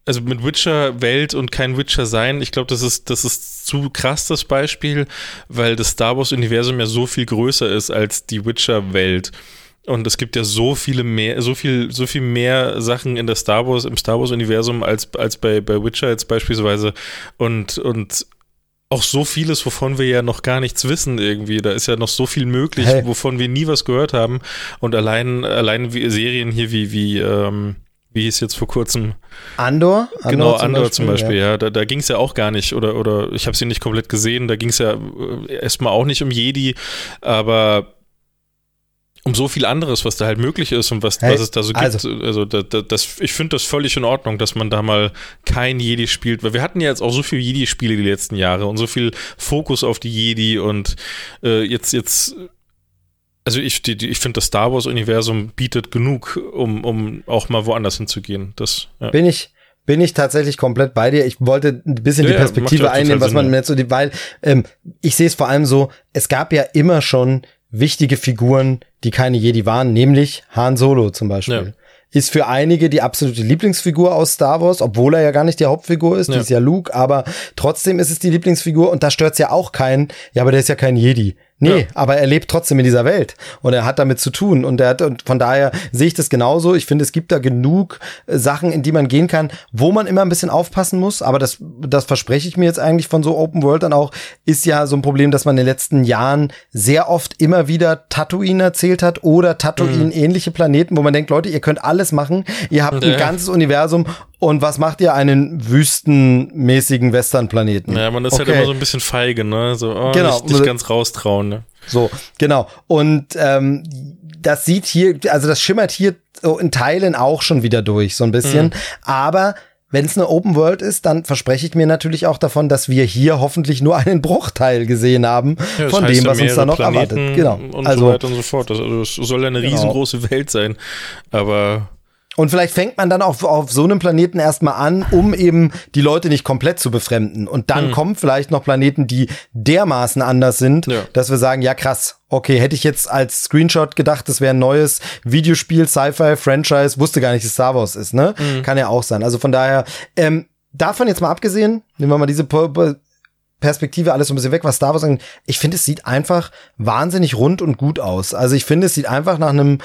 also mit Witcher-Welt und kein Witcher sein, ich glaube, das ist, das ist zu krass das Beispiel, weil das Star Wars-Universum ja so viel größer ist als die Witcher-Welt. Und es gibt ja so viele mehr, so viel, so viel mehr Sachen in der Star Wars, im Star Wars-Universum als, als bei, bei Witcher jetzt beispielsweise. Und, und auch so vieles, wovon wir ja noch gar nichts wissen irgendwie. Da ist ja noch so viel möglich, hey. wovon wir nie was gehört haben. Und allein, allein wie Serien hier wie, wie, ähm, wie hieß jetzt vor kurzem? Andor? Andor genau, Andor Beispiel, zum Beispiel, ja. ja. Da, da ging es ja auch gar nicht, oder, oder ich habe sie nicht komplett gesehen, da ging es ja äh, erstmal auch nicht um Jedi, aber um so viel anderes, was da halt möglich ist und was, hey, was es da so gibt. Also, also da, da, das, ich finde das völlig in Ordnung, dass man da mal kein Jedi spielt, weil wir hatten ja jetzt auch so viele Jedi-Spiele die letzten Jahre und so viel Fokus auf die Jedi und äh, jetzt, jetzt also ich, ich finde, das Star Wars-Universum bietet genug, um, um auch mal woanders hinzugehen. Das, ja. Bin ich, bin ich tatsächlich komplett bei dir. Ich wollte ein bisschen ja, die Perspektive einnehmen, was man jetzt so die, weil ähm, ich sehe es vor allem so, es gab ja immer schon wichtige Figuren, die keine Jedi waren, nämlich Han Solo zum Beispiel. Ja ist für einige die absolute Lieblingsfigur aus Star Wars, obwohl er ja gar nicht die Hauptfigur ist, ja. die ist ja Luke, aber trotzdem ist es die Lieblingsfigur und da stört's ja auch keinen, ja, aber der ist ja kein Jedi. Nee, ja. aber er lebt trotzdem in dieser Welt und er hat damit zu tun und er hat und von daher sehe ich das genauso. Ich finde, es gibt da genug äh, Sachen, in die man gehen kann, wo man immer ein bisschen aufpassen muss, aber das das verspreche ich mir jetzt eigentlich von so Open World dann auch, ist ja so ein Problem, dass man in den letzten Jahren sehr oft immer wieder Tatooine erzählt hat oder Tatooine ähnliche Planeten, wo man denkt, Leute, ihr könnt alles machen, ihr habt ja. ein ganzes Universum und was macht ihr einen wüstenmäßigen Westernplaneten? Ja, man ist okay. halt immer so ein bisschen feige, ne? So, oh, genau. nicht, nicht ganz raustrauen, ne? So, genau. Und ähm, das sieht hier, also das schimmert hier so in Teilen auch schon wieder durch, so ein bisschen. Mhm. Aber wenn es eine Open World ist, dann verspreche ich mir natürlich auch davon, dass wir hier hoffentlich nur einen Bruchteil gesehen haben ja, von dem, was uns da noch Planeten erwartet. Genau. Und also, so weiter und so fort. Also es soll ja eine genau. riesengroße Welt sein. Aber und vielleicht fängt man dann auf, auf so einem Planeten erstmal an, um eben die Leute nicht komplett zu befremden. Und dann mhm. kommen vielleicht noch Planeten, die dermaßen anders sind, ja. dass wir sagen, ja krass, okay, hätte ich jetzt als Screenshot gedacht, das wäre ein neues Videospiel, Sci-Fi, Franchise, wusste gar nicht, dass Star Wars ist, ne? Mhm. Kann ja auch sein. Also von daher, ähm, davon jetzt mal abgesehen, nehmen wir mal diese Perspektive alles so ein bisschen weg, was Star Wars angeht. Ich finde, es sieht einfach wahnsinnig rund und gut aus. Also ich finde, es sieht einfach nach einem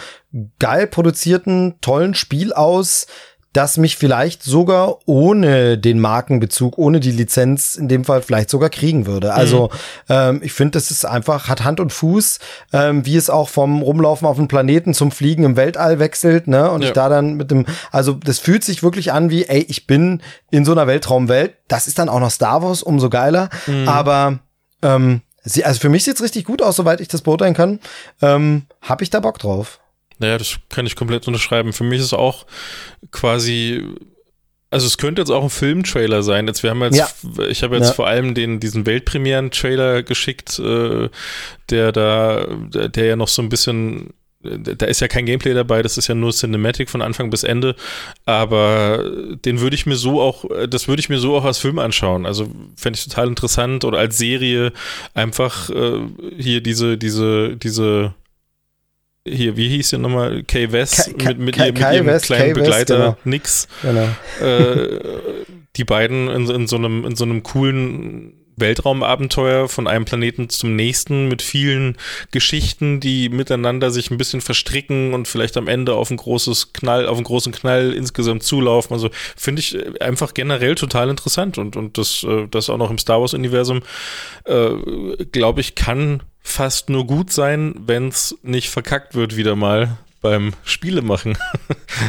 geil produzierten, tollen Spiel aus, das mich vielleicht sogar ohne den Markenbezug, ohne die Lizenz in dem Fall vielleicht sogar kriegen würde. Also mhm. ähm, ich finde, das ist einfach, hat Hand und Fuß, ähm, wie es auch vom Rumlaufen auf dem Planeten zum Fliegen im Weltall wechselt, ne? Und ja. ich da dann mit dem, also das fühlt sich wirklich an wie, ey, ich bin in so einer Weltraumwelt. Das ist dann auch noch Star Wars, umso geiler. Mhm. Aber ähm, sie, also für mich sieht's richtig gut aus, soweit ich das beurteilen kann. Ähm, hab ich da Bock drauf. Naja, das kann ich komplett unterschreiben. Für mich ist auch quasi also es könnte jetzt auch ein Filmtrailer sein. Jetzt wir haben jetzt, ja. ich habe jetzt ja. vor allem den diesen Weltpremieren-Trailer geschickt, äh, der da, der, der ja noch so ein bisschen da ist ja kein Gameplay dabei, das ist ja nur Cinematic von Anfang bis Ende, aber den würde ich mir so auch, das würde ich mir so auch als Film anschauen. Also fände ich total interessant oder als Serie einfach äh, hier diese, diese, diese hier, wie hieß der nochmal? Kay West mit, mit, ihr, mit ihrem West, kleinen Begleiter genau. Nix. Genau. Äh, die beiden in, in, so einem, in so einem coolen Weltraumabenteuer von einem Planeten zum nächsten mit vielen Geschichten, die miteinander sich ein bisschen verstricken und vielleicht am Ende auf ein großes Knall, auf einen großen Knall insgesamt zulaufen. Also finde ich äh, einfach generell total interessant und, und das, äh, das auch noch im Star Wars Universum, äh, glaube ich, kann fast nur gut sein, wenn es nicht verkackt wird wieder mal beim Spiele machen.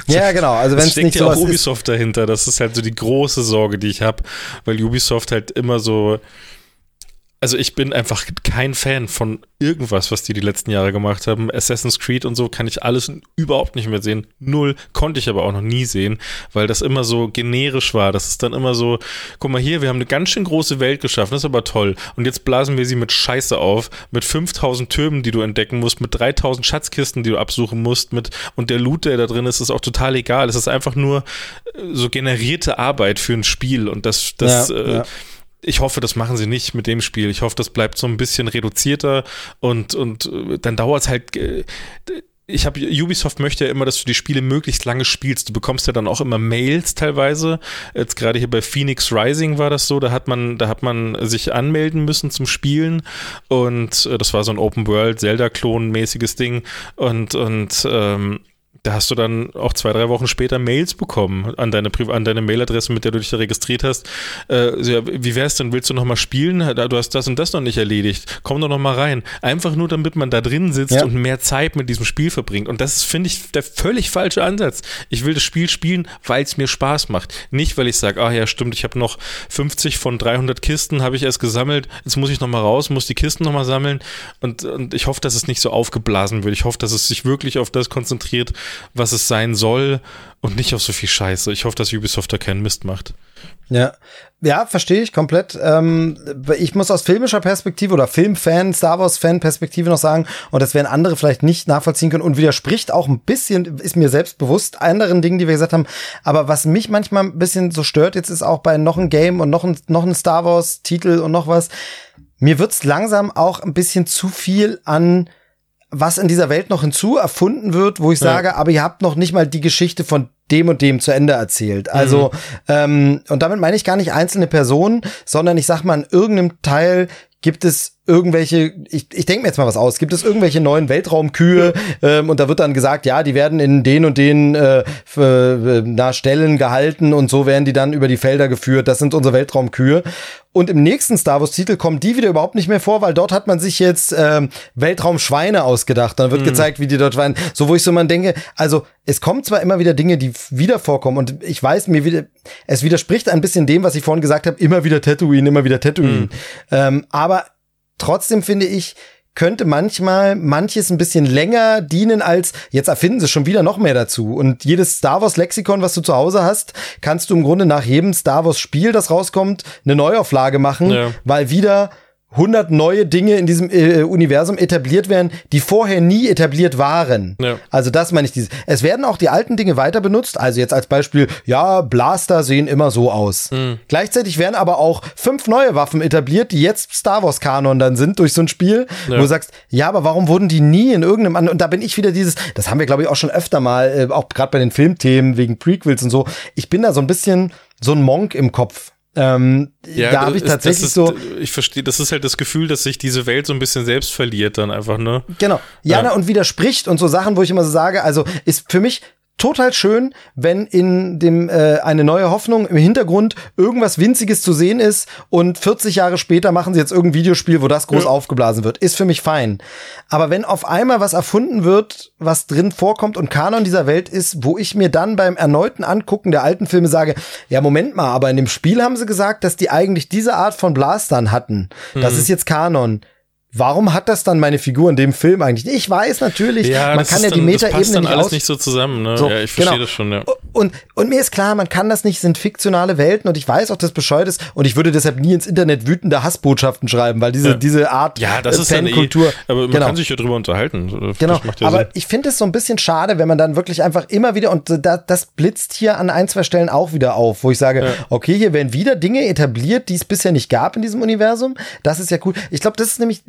Ja, genau. Also wenn es nicht ja auch Ubisoft ist. dahinter. Das ist halt so die große Sorge, die ich habe, weil Ubisoft halt immer so also ich bin einfach kein Fan von irgendwas, was die die letzten Jahre gemacht haben. Assassin's Creed und so kann ich alles überhaupt nicht mehr sehen. Null konnte ich aber auch noch nie sehen, weil das immer so generisch war. Das ist dann immer so, guck mal hier, wir haben eine ganz schön große Welt geschaffen, das ist aber toll. Und jetzt blasen wir sie mit Scheiße auf, mit 5000 Türmen, die du entdecken musst, mit 3000 Schatzkisten, die du absuchen musst, mit, und der Loot, der da drin ist, ist auch total egal. Es ist einfach nur äh, so generierte Arbeit für ein Spiel und das, das, ja, äh, ja ich hoffe, das machen sie nicht mit dem Spiel. Ich hoffe, das bleibt so ein bisschen reduzierter und, und äh, dann dauert es halt. Äh, ich habe Ubisoft möchte ja immer, dass du die Spiele möglichst lange spielst. Du bekommst ja dann auch immer Mails teilweise. Jetzt gerade hier bei Phoenix Rising war das so, da hat man, da hat man sich anmelden müssen zum Spielen und äh, das war so ein Open World Zelda Klon mäßiges Ding und und ähm, da hast du dann auch zwei, drei Wochen später Mails bekommen an deine, an deine Mailadresse, mit der du dich da registriert hast. Äh, ja, wie wär's denn? Willst du noch mal spielen? Du hast das und das noch nicht erledigt. Komm doch noch mal rein. Einfach nur, damit man da drin sitzt ja. und mehr Zeit mit diesem Spiel verbringt. Und das ist, finde ich, der völlig falsche Ansatz. Ich will das Spiel spielen, weil es mir Spaß macht. Nicht, weil ich sage, ah ja, stimmt, ich habe noch 50 von 300 Kisten, habe ich erst gesammelt. Jetzt muss ich noch mal raus, muss die Kisten noch mal sammeln. Und, und ich hoffe, dass es nicht so aufgeblasen wird. Ich hoffe, dass es sich wirklich auf das konzentriert, was es sein soll und nicht auf so viel Scheiße. Ich hoffe, dass Ubisoft da keinen Mist macht. Ja, ja, verstehe ich komplett. Ähm, ich muss aus filmischer Perspektive oder Filmfan, Star Wars-Fan Perspektive noch sagen, und das werden andere vielleicht nicht nachvollziehen können und widerspricht auch ein bisschen, ist mir selbst bewusst, anderen Dingen, die wir gesagt haben. Aber was mich manchmal ein bisschen so stört, jetzt ist auch bei noch ein Game und noch ein, noch ein Star Wars-Titel und noch was. Mir wird's langsam auch ein bisschen zu viel an was in dieser Welt noch hinzu erfunden wird, wo ich sage, aber ihr habt noch nicht mal die Geschichte von dem und dem zu Ende erzählt. Also, ähm, und damit meine ich gar nicht einzelne Personen, sondern ich sag mal, in irgendeinem Teil gibt es irgendwelche, ich, ich denke mir jetzt mal was aus, gibt es irgendwelche neuen Weltraumkühe ähm, und da wird dann gesagt, ja, die werden in den und den äh, für, äh, na, Stellen gehalten und so werden die dann über die Felder geführt. Das sind unsere Weltraumkühe. Und im nächsten Star Wars-Titel kommen die wieder überhaupt nicht mehr vor, weil dort hat man sich jetzt ähm, Weltraumschweine ausgedacht. Dann wird gezeigt, wie die dort weinen. So, wo ich so mal denke, also es kommen zwar immer wieder Dinge, die wieder vorkommen und ich weiß, mir wieder, es widerspricht ein bisschen dem, was ich vorhin gesagt habe, immer wieder Tatooine, immer wieder Tatooine. Ähm, aber trotzdem finde ich, könnte manchmal manches ein bisschen länger dienen als jetzt erfinden sie schon wieder noch mehr dazu und jedes Star Wars Lexikon, was du zu Hause hast, kannst du im Grunde nach jedem Star Wars Spiel, das rauskommt, eine Neuauflage machen, Ja. weil wieder 100 neue Dinge in diesem äh, Universum etabliert werden, die vorher nie etabliert waren. Ja. Also das meine ich dieses. Es werden auch die alten Dinge weiter benutzt. Also jetzt als Beispiel, ja, Blaster sehen immer so aus. Hm. Gleichzeitig werden aber auch fünf neue Waffen etabliert, die jetzt Star Wars Kanon dann sind durch so ein Spiel, Ja. wo du sagst, ja, aber warum wurden die nie in irgendeinem anderen? Und da bin ich wieder dieses, das haben wir glaube ich auch schon öfter mal, äh, auch gerade bei den Filmthemen wegen Prequels und so. Ich bin da so ein bisschen so ein Monk im Kopf. Ähm, da habe ich tatsächlich ist, so. Ich verstehe, das ist halt das Gefühl, dass sich diese Welt so ein bisschen selbst verliert dann einfach, ne? Genau. Ja, Ja. und widerspricht und so Sachen, wo ich immer so sage, also ist für mich total schön, wenn in dem äh, eine neue Hoffnung im Hintergrund irgendwas winziges zu sehen ist und 40 Jahre später machen sie jetzt irgendein Videospiel, wo das groß Ja. aufgeblasen wird, ist für mich fein. Aber wenn auf einmal was erfunden wird, was drin vorkommt und Kanon dieser Welt ist, wo ich mir dann beim erneuten Angucken der alten Filme sage, ja Moment mal, aber in dem Spiel haben sie gesagt, dass die eigentlich diese Art von Blastern hatten. Mhm. Das ist jetzt Kanon. Warum hat das dann meine Figur in dem Film eigentlich? Ich weiß natürlich, man das kann ja die dann, das passt Metaebene dann nicht alles aus. nicht so zusammen, ne? So, ja, ich verstehe genau. das schon, ja. Und, und mir ist klar, man kann das nicht, sind fiktionale Welten und ich weiß auch, dass bescheuert ist und ich würde deshalb nie ins Internet wütende Hassbotschaften schreiben, weil diese, Ja. diese Art Ja, das äh, ist dann eh, Fankultur. aber man genau. kann sich ja drüber unterhalten. Genau, ja aber Sinn. ich finde es so ein bisschen schade, wenn man dann wirklich einfach immer wieder, und da, das blitzt hier an ein, zwei Stellen auch wieder auf, wo ich sage, okay, hier werden wieder Dinge etabliert, die es bisher nicht gab in diesem Universum. Das ist ja cool. Ich glaube, das ist nämlich,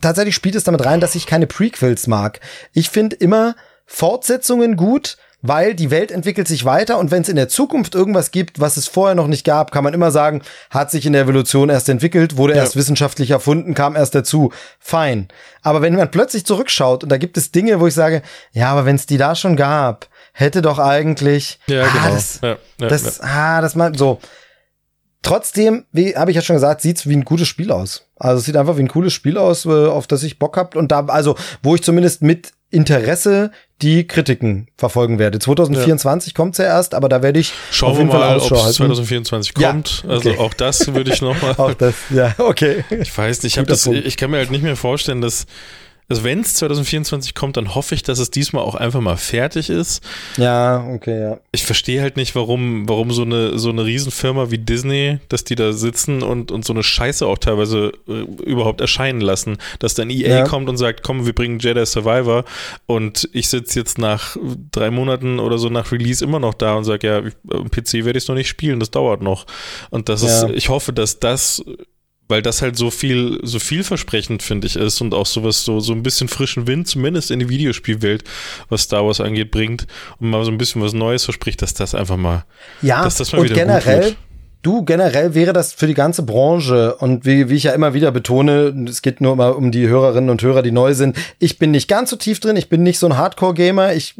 tatsächlich spielt es damit rein, dass ich keine Prequels mag. Ich finde immer Fortsetzungen gut, weil die Welt entwickelt sich weiter und wenn es in der Zukunft irgendwas gibt, was es vorher noch nicht gab, kann man immer sagen, hat sich in der Evolution erst entwickelt, wurde erst wissenschaftlich erfunden, kam erst dazu. Fein. Aber wenn man plötzlich zurückschaut und da gibt es Dinge, wo ich sage, ja, aber wenn es die da schon gab, hätte doch eigentlich Ja, ah, genau. das, Ja, ja, das, ah, das mal so. Trotzdem, wie habe ich ja schon gesagt, sieht's wie ein gutes Spiel aus. Also es sieht einfach wie ein cooles Spiel aus, äh, auf das ich Bock hab und da also wo ich zumindest mit Interesse die Kritiken verfolgen werde. 2024 kommt's ja erst, aber da werde ich Schauen auf wir jeden Fall mal, ob es halten. 2024 Ja, kommt. Also okay. auch das würde ich noch mal. Auch das, ja, okay. Ich weiß nicht, ich, hab das, ich kann mir halt nicht mehr vorstellen, dass, also wenn es 2024 kommt, dann hoffe ich, dass es diesmal auch einfach mal fertig ist. Ja, okay, ja. Ich verstehe halt nicht, warum, warum so eine, so eine Riesenfirma wie Disney, dass die da sitzen und, und so eine Scheiße auch teilweise äh, überhaupt erscheinen lassen. Dass dann EA Ja. kommt und sagt, komm, wir bringen Jedi Survivor und ich sitze jetzt nach drei Monaten oder so nach Release immer noch da und sage, ja, ich- am PC werde ich es noch nicht spielen, das dauert noch. Und das Ja. ist, ich hoffe, dass das weil das halt so viel, so vielversprechend, finde ich, ist und auch sowas, so, so ein bisschen frischen Wind, zumindest in die Videospielwelt, was Star Wars angeht, bringt und mal so ein bisschen was Neues verspricht, dass das einfach mal, Ja, dass das mal und wieder gut generell, wird. du, generell wäre das für die ganze Branche und wie, wie ich ja immer wieder betone, es geht nur mal um die Hörerinnen und Hörer, die neu sind. Ich bin nicht ganz so tief drin, ich bin nicht so ein Hardcore-Gamer, ich,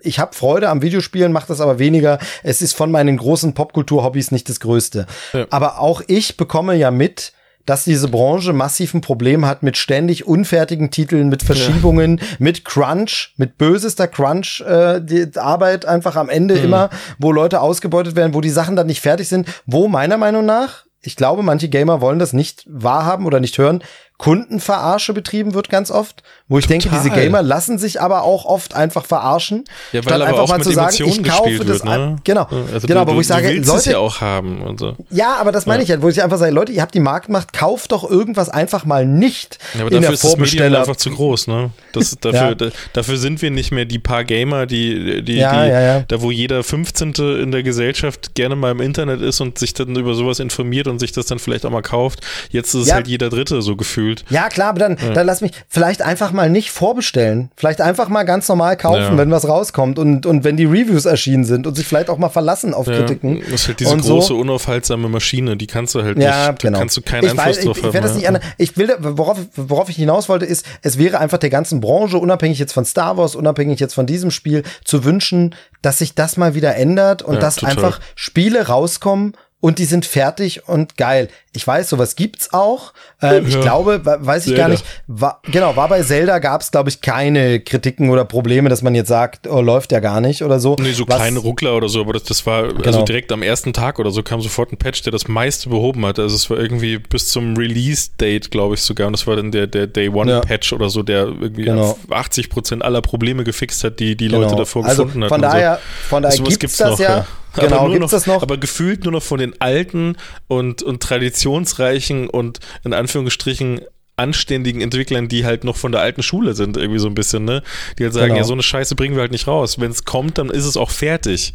ich habe Freude am Videospielen, mache das aber weniger. Es ist von meinen großen Popkultur-Hobbys nicht das Größte. Ja. Aber auch ich bekomme ja mit, dass diese Branche massiv ein Problem hat mit ständig unfertigen Titeln, mit Verschiebungen, mit Crunch, mit bösester Crunch, äh, die Arbeit einfach am Ende immer, wo Leute ausgebeutet werden, wo die Sachen dann nicht fertig sind, wo meiner Meinung nach, ich glaube, manche Gamer wollen das nicht wahrhaben oder nicht hören, Kundenverarsche betrieben wird ganz oft, wo ich denke, diese Total. Gamer lassen sich aber auch oft einfach verarschen, Ja, weil statt aber einfach auch mal zu sagen, Emotionen ich kaufe das wird, ne? ein. Genau, Also genau, du, aber wo ich sage, Leute, ja auch haben und so. ja, aber das meine ich ja, wo ich einfach sage, Leute, ihr habt die Marktmacht, kauft doch irgendwas einfach mal nicht Ja, aber in dafür der ist das Medium einfach zu groß, ne? Das, dafür, Ja. da, dafür sind wir nicht mehr die paar Gamer, die, die, Ja, die ja, ja. da wo jeder 15. in der Gesellschaft gerne mal im Internet ist und sich dann über sowas informiert und sich das dann vielleicht auch mal kauft. Jetzt ist es Ja. halt jeder Dritte so gefühlt gefühlt. Ja, klar, aber dann, ja. dann lass mich vielleicht einfach mal nicht vorbestellen. Vielleicht einfach mal ganz normal kaufen, ja. wenn was rauskommt und, und wenn die Reviews erschienen sind und sich vielleicht auch mal verlassen auf ja, Kritiken. Das ist halt diese große, so. unaufhaltsame Maschine, die kannst du halt ja, nicht, genau. kannst du keinen ich Einfluss weiß, drauf ich, ich haben. Das nicht ja. Ich will, worauf, worauf ich hinaus wollte, ist, es wäre einfach der ganzen Branche, unabhängig jetzt von Star Wars, unabhängig jetzt von diesem Spiel, zu wünschen, dass sich das mal wieder ändert und dass total. einfach Spiele rauskommen, und die sind fertig und geil. Ich weiß, sowas gibt's auch. Ähm, ja. Ich glaube, weiß ich Zelda. gar nicht. War, genau, war bei Zelda gab's glaube ich keine Kritiken oder Probleme, dass man jetzt sagt, oh, läuft ja gar nicht oder so. Nee, so Was, kleine Ruckler oder so, aber das, das war genau. also direkt am ersten Tag oder so kam sofort ein Patch, der das meiste behoben hat. Also es war irgendwie bis zum Release-Date, glaube ich sogar. Und das war dann der, der Day One-Patch ja. oder so, der irgendwie genau. 80 Prozent aller Probleme gefixt hat, die die genau. Leute davor also gefunden von hatten. Daher, so. Von daher gibt's, gibt's das noch, ja. ja. Genau, gibt's noch, das noch? Aber gefühlt nur noch von den alten und, und traditionsreichen und in Anführungsstrichen anständigen Entwicklern, die halt noch von der alten Schule sind, irgendwie so ein bisschen, ne? Die halt sagen, genau. ja, so eine Scheiße bringen wir halt nicht raus. Wenn es kommt, dann ist es auch fertig.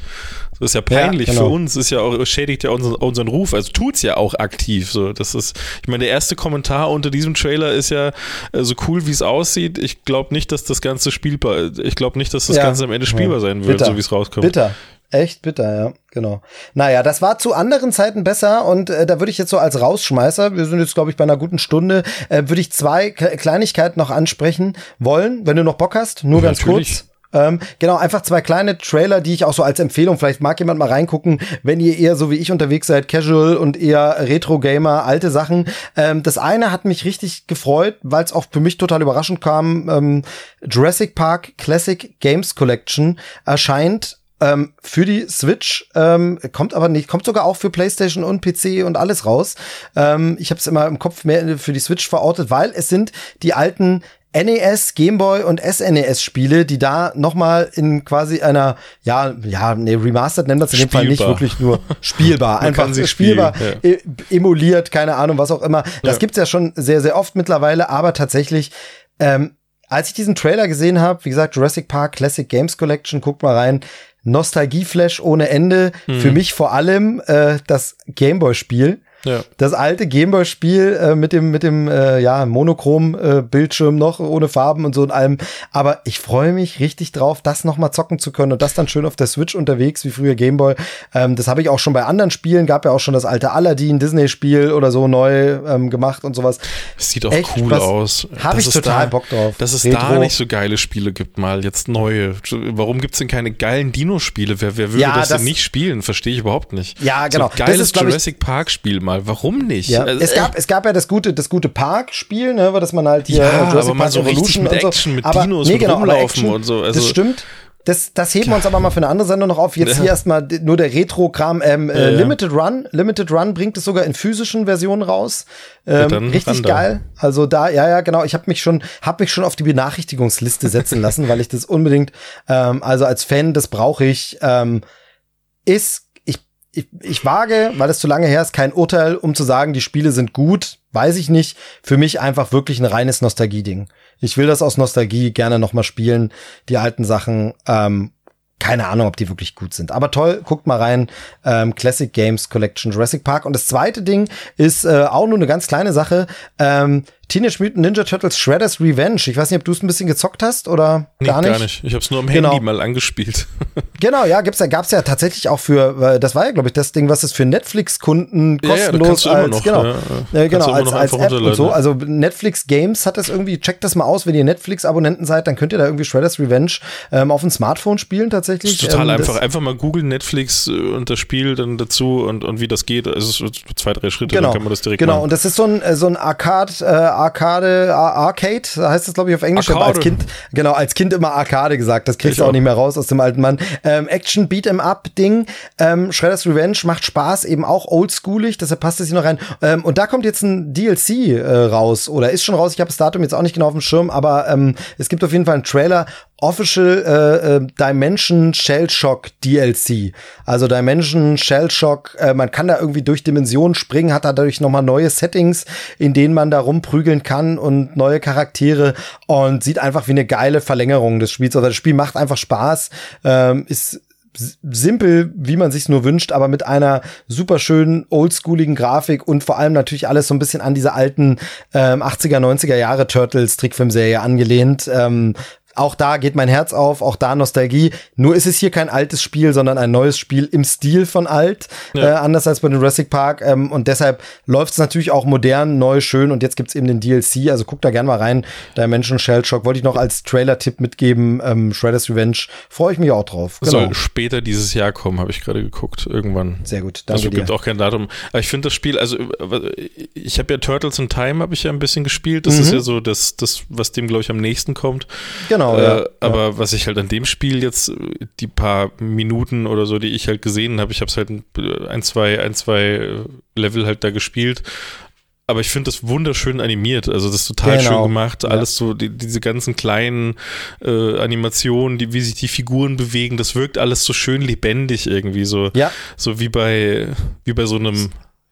Das ist ja peinlich ja, genau. für uns, ist ja auch, schädigt ja unseren, unseren Ruf, also tut's ja auch aktiv. So, das ist, ich meine, der erste Kommentar unter diesem Trailer ist ja äh, so cool, wie es aussieht. Ich glaube nicht, dass das Ganze spielbar, ich glaube nicht, dass das ja. Ganze am Ende spielbar sein wird, Bitter. so wie es rauskommt. Bitter. Echt bitter, ja, genau. Naja, das war zu anderen Zeiten besser und äh, da würde ich jetzt so als Rausschmeißer, wir sind jetzt, glaube ich, bei einer guten Stunde, äh, würde ich zwei Kleinigkeiten noch ansprechen wollen, wenn du noch Bock hast, nur ganz Natürlich. kurz. Ähm, genau, einfach zwei kleine Trailer, die ich auch so als Empfehlung, vielleicht mag jemand mal reingucken, wenn ihr eher so wie ich unterwegs seid, Casual und eher Retro-Gamer, alte Sachen. Ähm, das eine hat mich richtig gefreut, weil es auch für mich total überraschend kam. Ähm, Jurassic Park Classic Games Collection erscheint ähm, für die Switch, ähm, kommt aber nicht, kommt sogar auch für PlayStation und PC und alles raus. Ähm, ich habe es immer im Kopf mehr für die Switch verortet, weil es sind die alten NES, Gameboy und SNES Spiele, die da nochmal in quasi einer, ja, ja, nee, remastered nennen wir es in dem Fall nicht wirklich nur spielbar, einfach spielbar, ja. E-, emuliert, keine Ahnung, was auch immer. Das ja. gibt's ja schon sehr, sehr oft mittlerweile, aber tatsächlich, ähm, als ich diesen Trailer gesehen habe, wie gesagt, Jurassic Park Classic Games Collection, guckt mal rein, Nostalgieflash ohne Ende. Mhm. Für mich vor allem äh, das Gameboy-Spiel. Ja. Das alte Gameboy-Spiel äh, mit dem, mit dem äh, ja, Monochrom-Bildschirm äh, noch, ohne Farben und so und allem. Aber ich freue mich richtig drauf, das nochmal zocken zu können und das dann schön auf der Switch unterwegs, wie früher Gameboy. Ähm, das habe ich auch schon bei anderen Spielen, gab ja auch schon das alte Aladdin-Disney-Spiel oder so neu ähm, gemacht und sowas. Das sieht auch Echt, cool aus. Habe ich total da, Bock drauf. Dass es Retro. da nicht so geile Spiele gibt, mal jetzt neue. Warum gibt's denn keine geilen Dino-Spiele? Wer, wer würde ja, das, das, denn nicht spielen? Verstehe ich überhaupt nicht. Ja, genau. So geiles ist, Jurassic Park-Spiel mal mal. Warum nicht? Ja. Also, es, gab, äh, es gab ja das gute, das gute Park-Spiel, ne, dass man halt hier ja, Jurassic aber mal so richtig mit Action, so. mit aber, Dinos, nee, mit genau, rumlaufen und so. Also, das stimmt. Das, das heben wir uns aber mal für eine andere Sendung noch auf. Jetzt ja. hier erstmal nur der Retro-Kram. Ähm, äh, ja, Limited Run. Limited Run bringt es sogar in physischen Versionen raus. Ähm, richtig geil. Also da, ja, ja, genau. Ich habe mich schon, habe mich schon auf die Benachrichtigungsliste setzen lassen, weil ich das unbedingt, ähm, also als Fan, das brauche ich. Ähm, ist ich, ich wage, weil es zu lange her ist, kein Urteil, um zu sagen, die Spiele sind gut, weiß ich nicht. Für mich einfach wirklich ein reines Nostalgie-Ding. Ich will das aus Nostalgie gerne noch mal spielen, die alten Sachen. Ähm, keine Ahnung, ob die wirklich gut sind. Aber toll, guckt mal rein. Ähm, Classic Games Collection Jurassic Park. Und das zweite Ding ist äh, auch nur eine ganz kleine Sache. Ähm, Teenage Mutant Ninja Turtles Shredder's Revenge. Ich weiß nicht, ob du es ein bisschen gezockt hast oder nee, gar nicht. Gar nicht. Ich habe es nur am genau. Handy mal angespielt. genau, ja, gibt's ja, gab's ja tatsächlich auch für, das war ja, glaube ich, das Ding, was es für Netflix-Kunden kostenlos ja, ja, als, noch, genau, ja, äh, genau, als, als App und so. Also Netflix Games hat das irgendwie, checkt das mal aus, wenn ihr Netflix-Abonnenten seid, dann könnt ihr da irgendwie Shredder's Revenge ähm, auf dem Smartphone spielen tatsächlich. total ähm, einfach. Einfach mal googeln Netflix äh, und das Spiel dann dazu und, und wie das geht. Also zwei, drei Schritte, genau, dann kann man das direkt Genau, machen. und das ist so ein, äh, so ein Arcade, äh, Arcade, Arcade, heißt das glaube ich auf Englisch, aber als Kind, genau, als Kind immer Arcade gesagt, das kriegst du auch nicht mehr raus aus dem alten Mann. Ähm, Action Beat'em Up Ding, ähm, Shredder's Revenge macht Spaß, eben auch oldschoolig, deshalb passt es hier noch rein. Ähm, und da kommt jetzt ein DLC äh, raus oder ist schon raus, ich habe das Datum jetzt auch nicht genau auf dem Schirm, aber ähm, es gibt auf jeden Fall einen Trailer Official äh, äh, Dimension Shell Shock DLC. Also Dimension Shell Shock, äh, man kann da irgendwie durch Dimensionen springen, hat dadurch nochmal neue Settings, in denen man da rumprügeln kann und neue Charaktere und sieht einfach wie eine geile Verlängerung des Spiels. Also das Spiel macht einfach Spaß, ähm, ist simpel, wie man sich's nur wünscht, aber mit einer super schönen oldschooligen Grafik und vor allem natürlich alles so ein bisschen an diese alten ähm, 80er, 90er Jahre Turtles Trickfilmserie angelehnt. Ähm, auch da geht mein Herz auf, auch da Nostalgie. Nur ist es hier kein altes Spiel, sondern ein neues Spiel im Stil von alt, ja. äh, anders als bei Jurassic Park. Ähm, und deshalb läuft es natürlich auch modern, neu, schön. Und jetzt gibt's eben den DLC. Also guck da gerne mal rein. Dimension Shell Shock wollte ich noch als Trailer-Tipp mitgeben. Ähm, Shredder's Revenge freue ich mich auch drauf. Genau. Soll später dieses Jahr kommen, habe ich gerade geguckt. Irgendwann. Sehr gut. Danke also gibt dir. auch kein Datum. Aber ich finde das Spiel, also ich habe ja Turtles in Time habe ich ja ein bisschen gespielt. Das mhm. ist ja so das, das was dem glaube ich am nächsten kommt. Genau. Genau, äh, ja. Aber ja. was ich halt an dem Spiel jetzt, die paar Minuten oder so, die ich halt gesehen habe, ich habe es halt ein, zwei, ein, zwei Level halt da gespielt. Aber ich finde das wunderschön animiert. Also das ist total genau. schön gemacht. Ja. Alles so, die, diese ganzen kleinen äh, Animationen, die, wie sich die Figuren bewegen, das wirkt alles so schön lebendig irgendwie. So, ja. so wie bei, wie bei so einem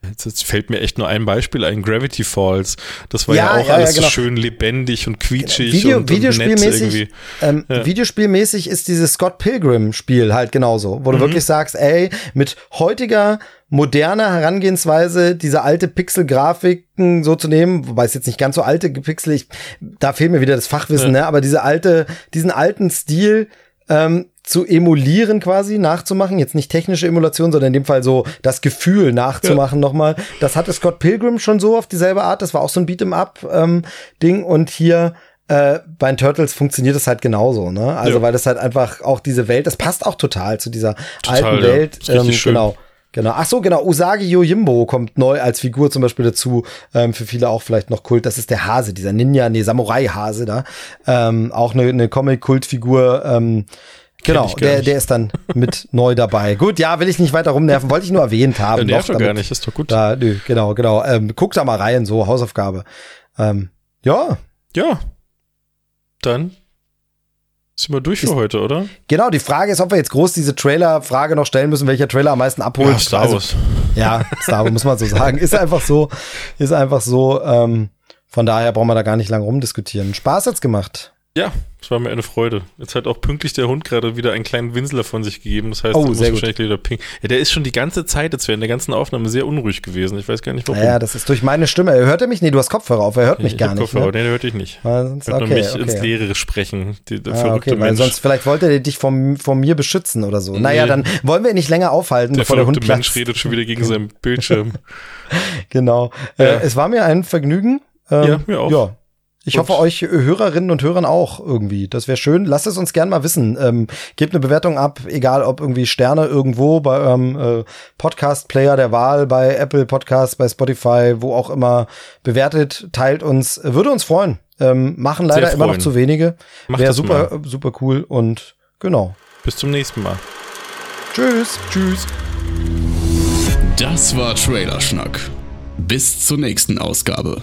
Jetzt, fällt mir echt nur ein Beispiel ein, Gravity Falls. Das war ja, ja auch ja, alles ja, genau. so schön lebendig und quietschig Video, und, Videospielmäßig, ähm, Videospielmäßig ist dieses Scott Pilgrim-Spiel halt genauso, wo du mhm. wirklich sagst, ey, mit heutiger moderner Herangehensweise, diese alte Pixel-Grafiken so zu nehmen, wobei es jetzt nicht ganz so alte Pixel, ich, da fehlt mir wieder das Fachwissen, ne, aber diese alte, diesen alten Stil, ähm, zu emulieren quasi, nachzumachen. Jetzt nicht technische Emulation, sondern in dem Fall so das Gefühl nachzumachen ja. nochmal. Das hatte Scott Pilgrim schon so auf dieselbe Art. Das war auch so ein Beat'em-up-Ding. Ähm, und hier äh, bei den Turtles funktioniert es halt genauso, ne? Also, ja. weil das halt einfach auch diese Welt, das passt auch total zu dieser total, alten ja. Welt. Ähm, genau. Genau. Ach so, genau. Usagi Yojimbo kommt neu als Figur zum Beispiel dazu. Ähm, für viele auch vielleicht noch Kult. Das ist der Hase, dieser Ninja, nee, Samurai-Hase da. Ähm, auch eine, eine Comic-Kult-Figur. Ähm, Genau, der, der ist dann mit neu dabei. Gut, ja, will ich nicht weiter rumnerven, wollte ich nur erwähnt haben. Ja, nervt doch gar nicht, ist doch gut. Da, nö, genau, genau. Ähm, guck da mal rein, so Hausaufgabe. Ähm, ja. Ja. Dann sind wir durch für ist, heute, oder? Genau, die Frage ist, ob wir jetzt groß diese Trailer-Frage noch stellen müssen, welcher Trailer am meisten abholt. Ja, Star also, Wars. Also, ja, Star Wars muss man so sagen. Ist einfach so, ist einfach so. Ähm, von daher brauchen wir da gar nicht lange rumdiskutieren. Spaß hat's gemacht. Ja, es war mir eine Freude. Jetzt hat auch pünktlich der Hund gerade wieder einen kleinen Winsler von sich gegeben. Das heißt, oh, muss wahrscheinlich wieder ping. Ja, der ist schon die ganze Zeit jetzt während der ganzen Aufnahme sehr unruhig gewesen. Ich weiß gar nicht warum. Ja, das ist durch meine Stimme. Er hört er mich? Nee, du hast Kopfhörer auf. Er hört mich ich gar nicht. Kopfhörer, ne? nee, der hört dich nicht. Weil sonst, hört okay, mich okay. ins Leere sprechen. Die, der ah, verrückte okay, Mensch. sonst vielleicht wollte er dich von, von mir beschützen oder so. Naja, dann wollen wir ihn nicht länger aufhalten, der bevor der platzt. Mensch redet schon wieder gegen seinen Bildschirm. genau. Ja. Äh, es war mir ein Vergnügen. Ähm, ja, mir auch. Ja, ich hoffe, euch Hörerinnen und Hörern auch irgendwie. Das wäre schön. Lasst es uns gern mal wissen. Ähm, gebt eine Bewertung ab, egal ob irgendwie Sterne irgendwo bei eurem äh, Podcast-Player der Wahl, bei Apple Podcasts, bei Spotify, wo auch immer. Bewertet, teilt uns. Würde uns freuen. Ähm, machen leider immer noch zu wenige. Wäre super, mal. super cool und genau. Bis zum nächsten Mal. Tschüss. Tschüss. Das war Trailer Schnack. Bis zur nächsten Ausgabe.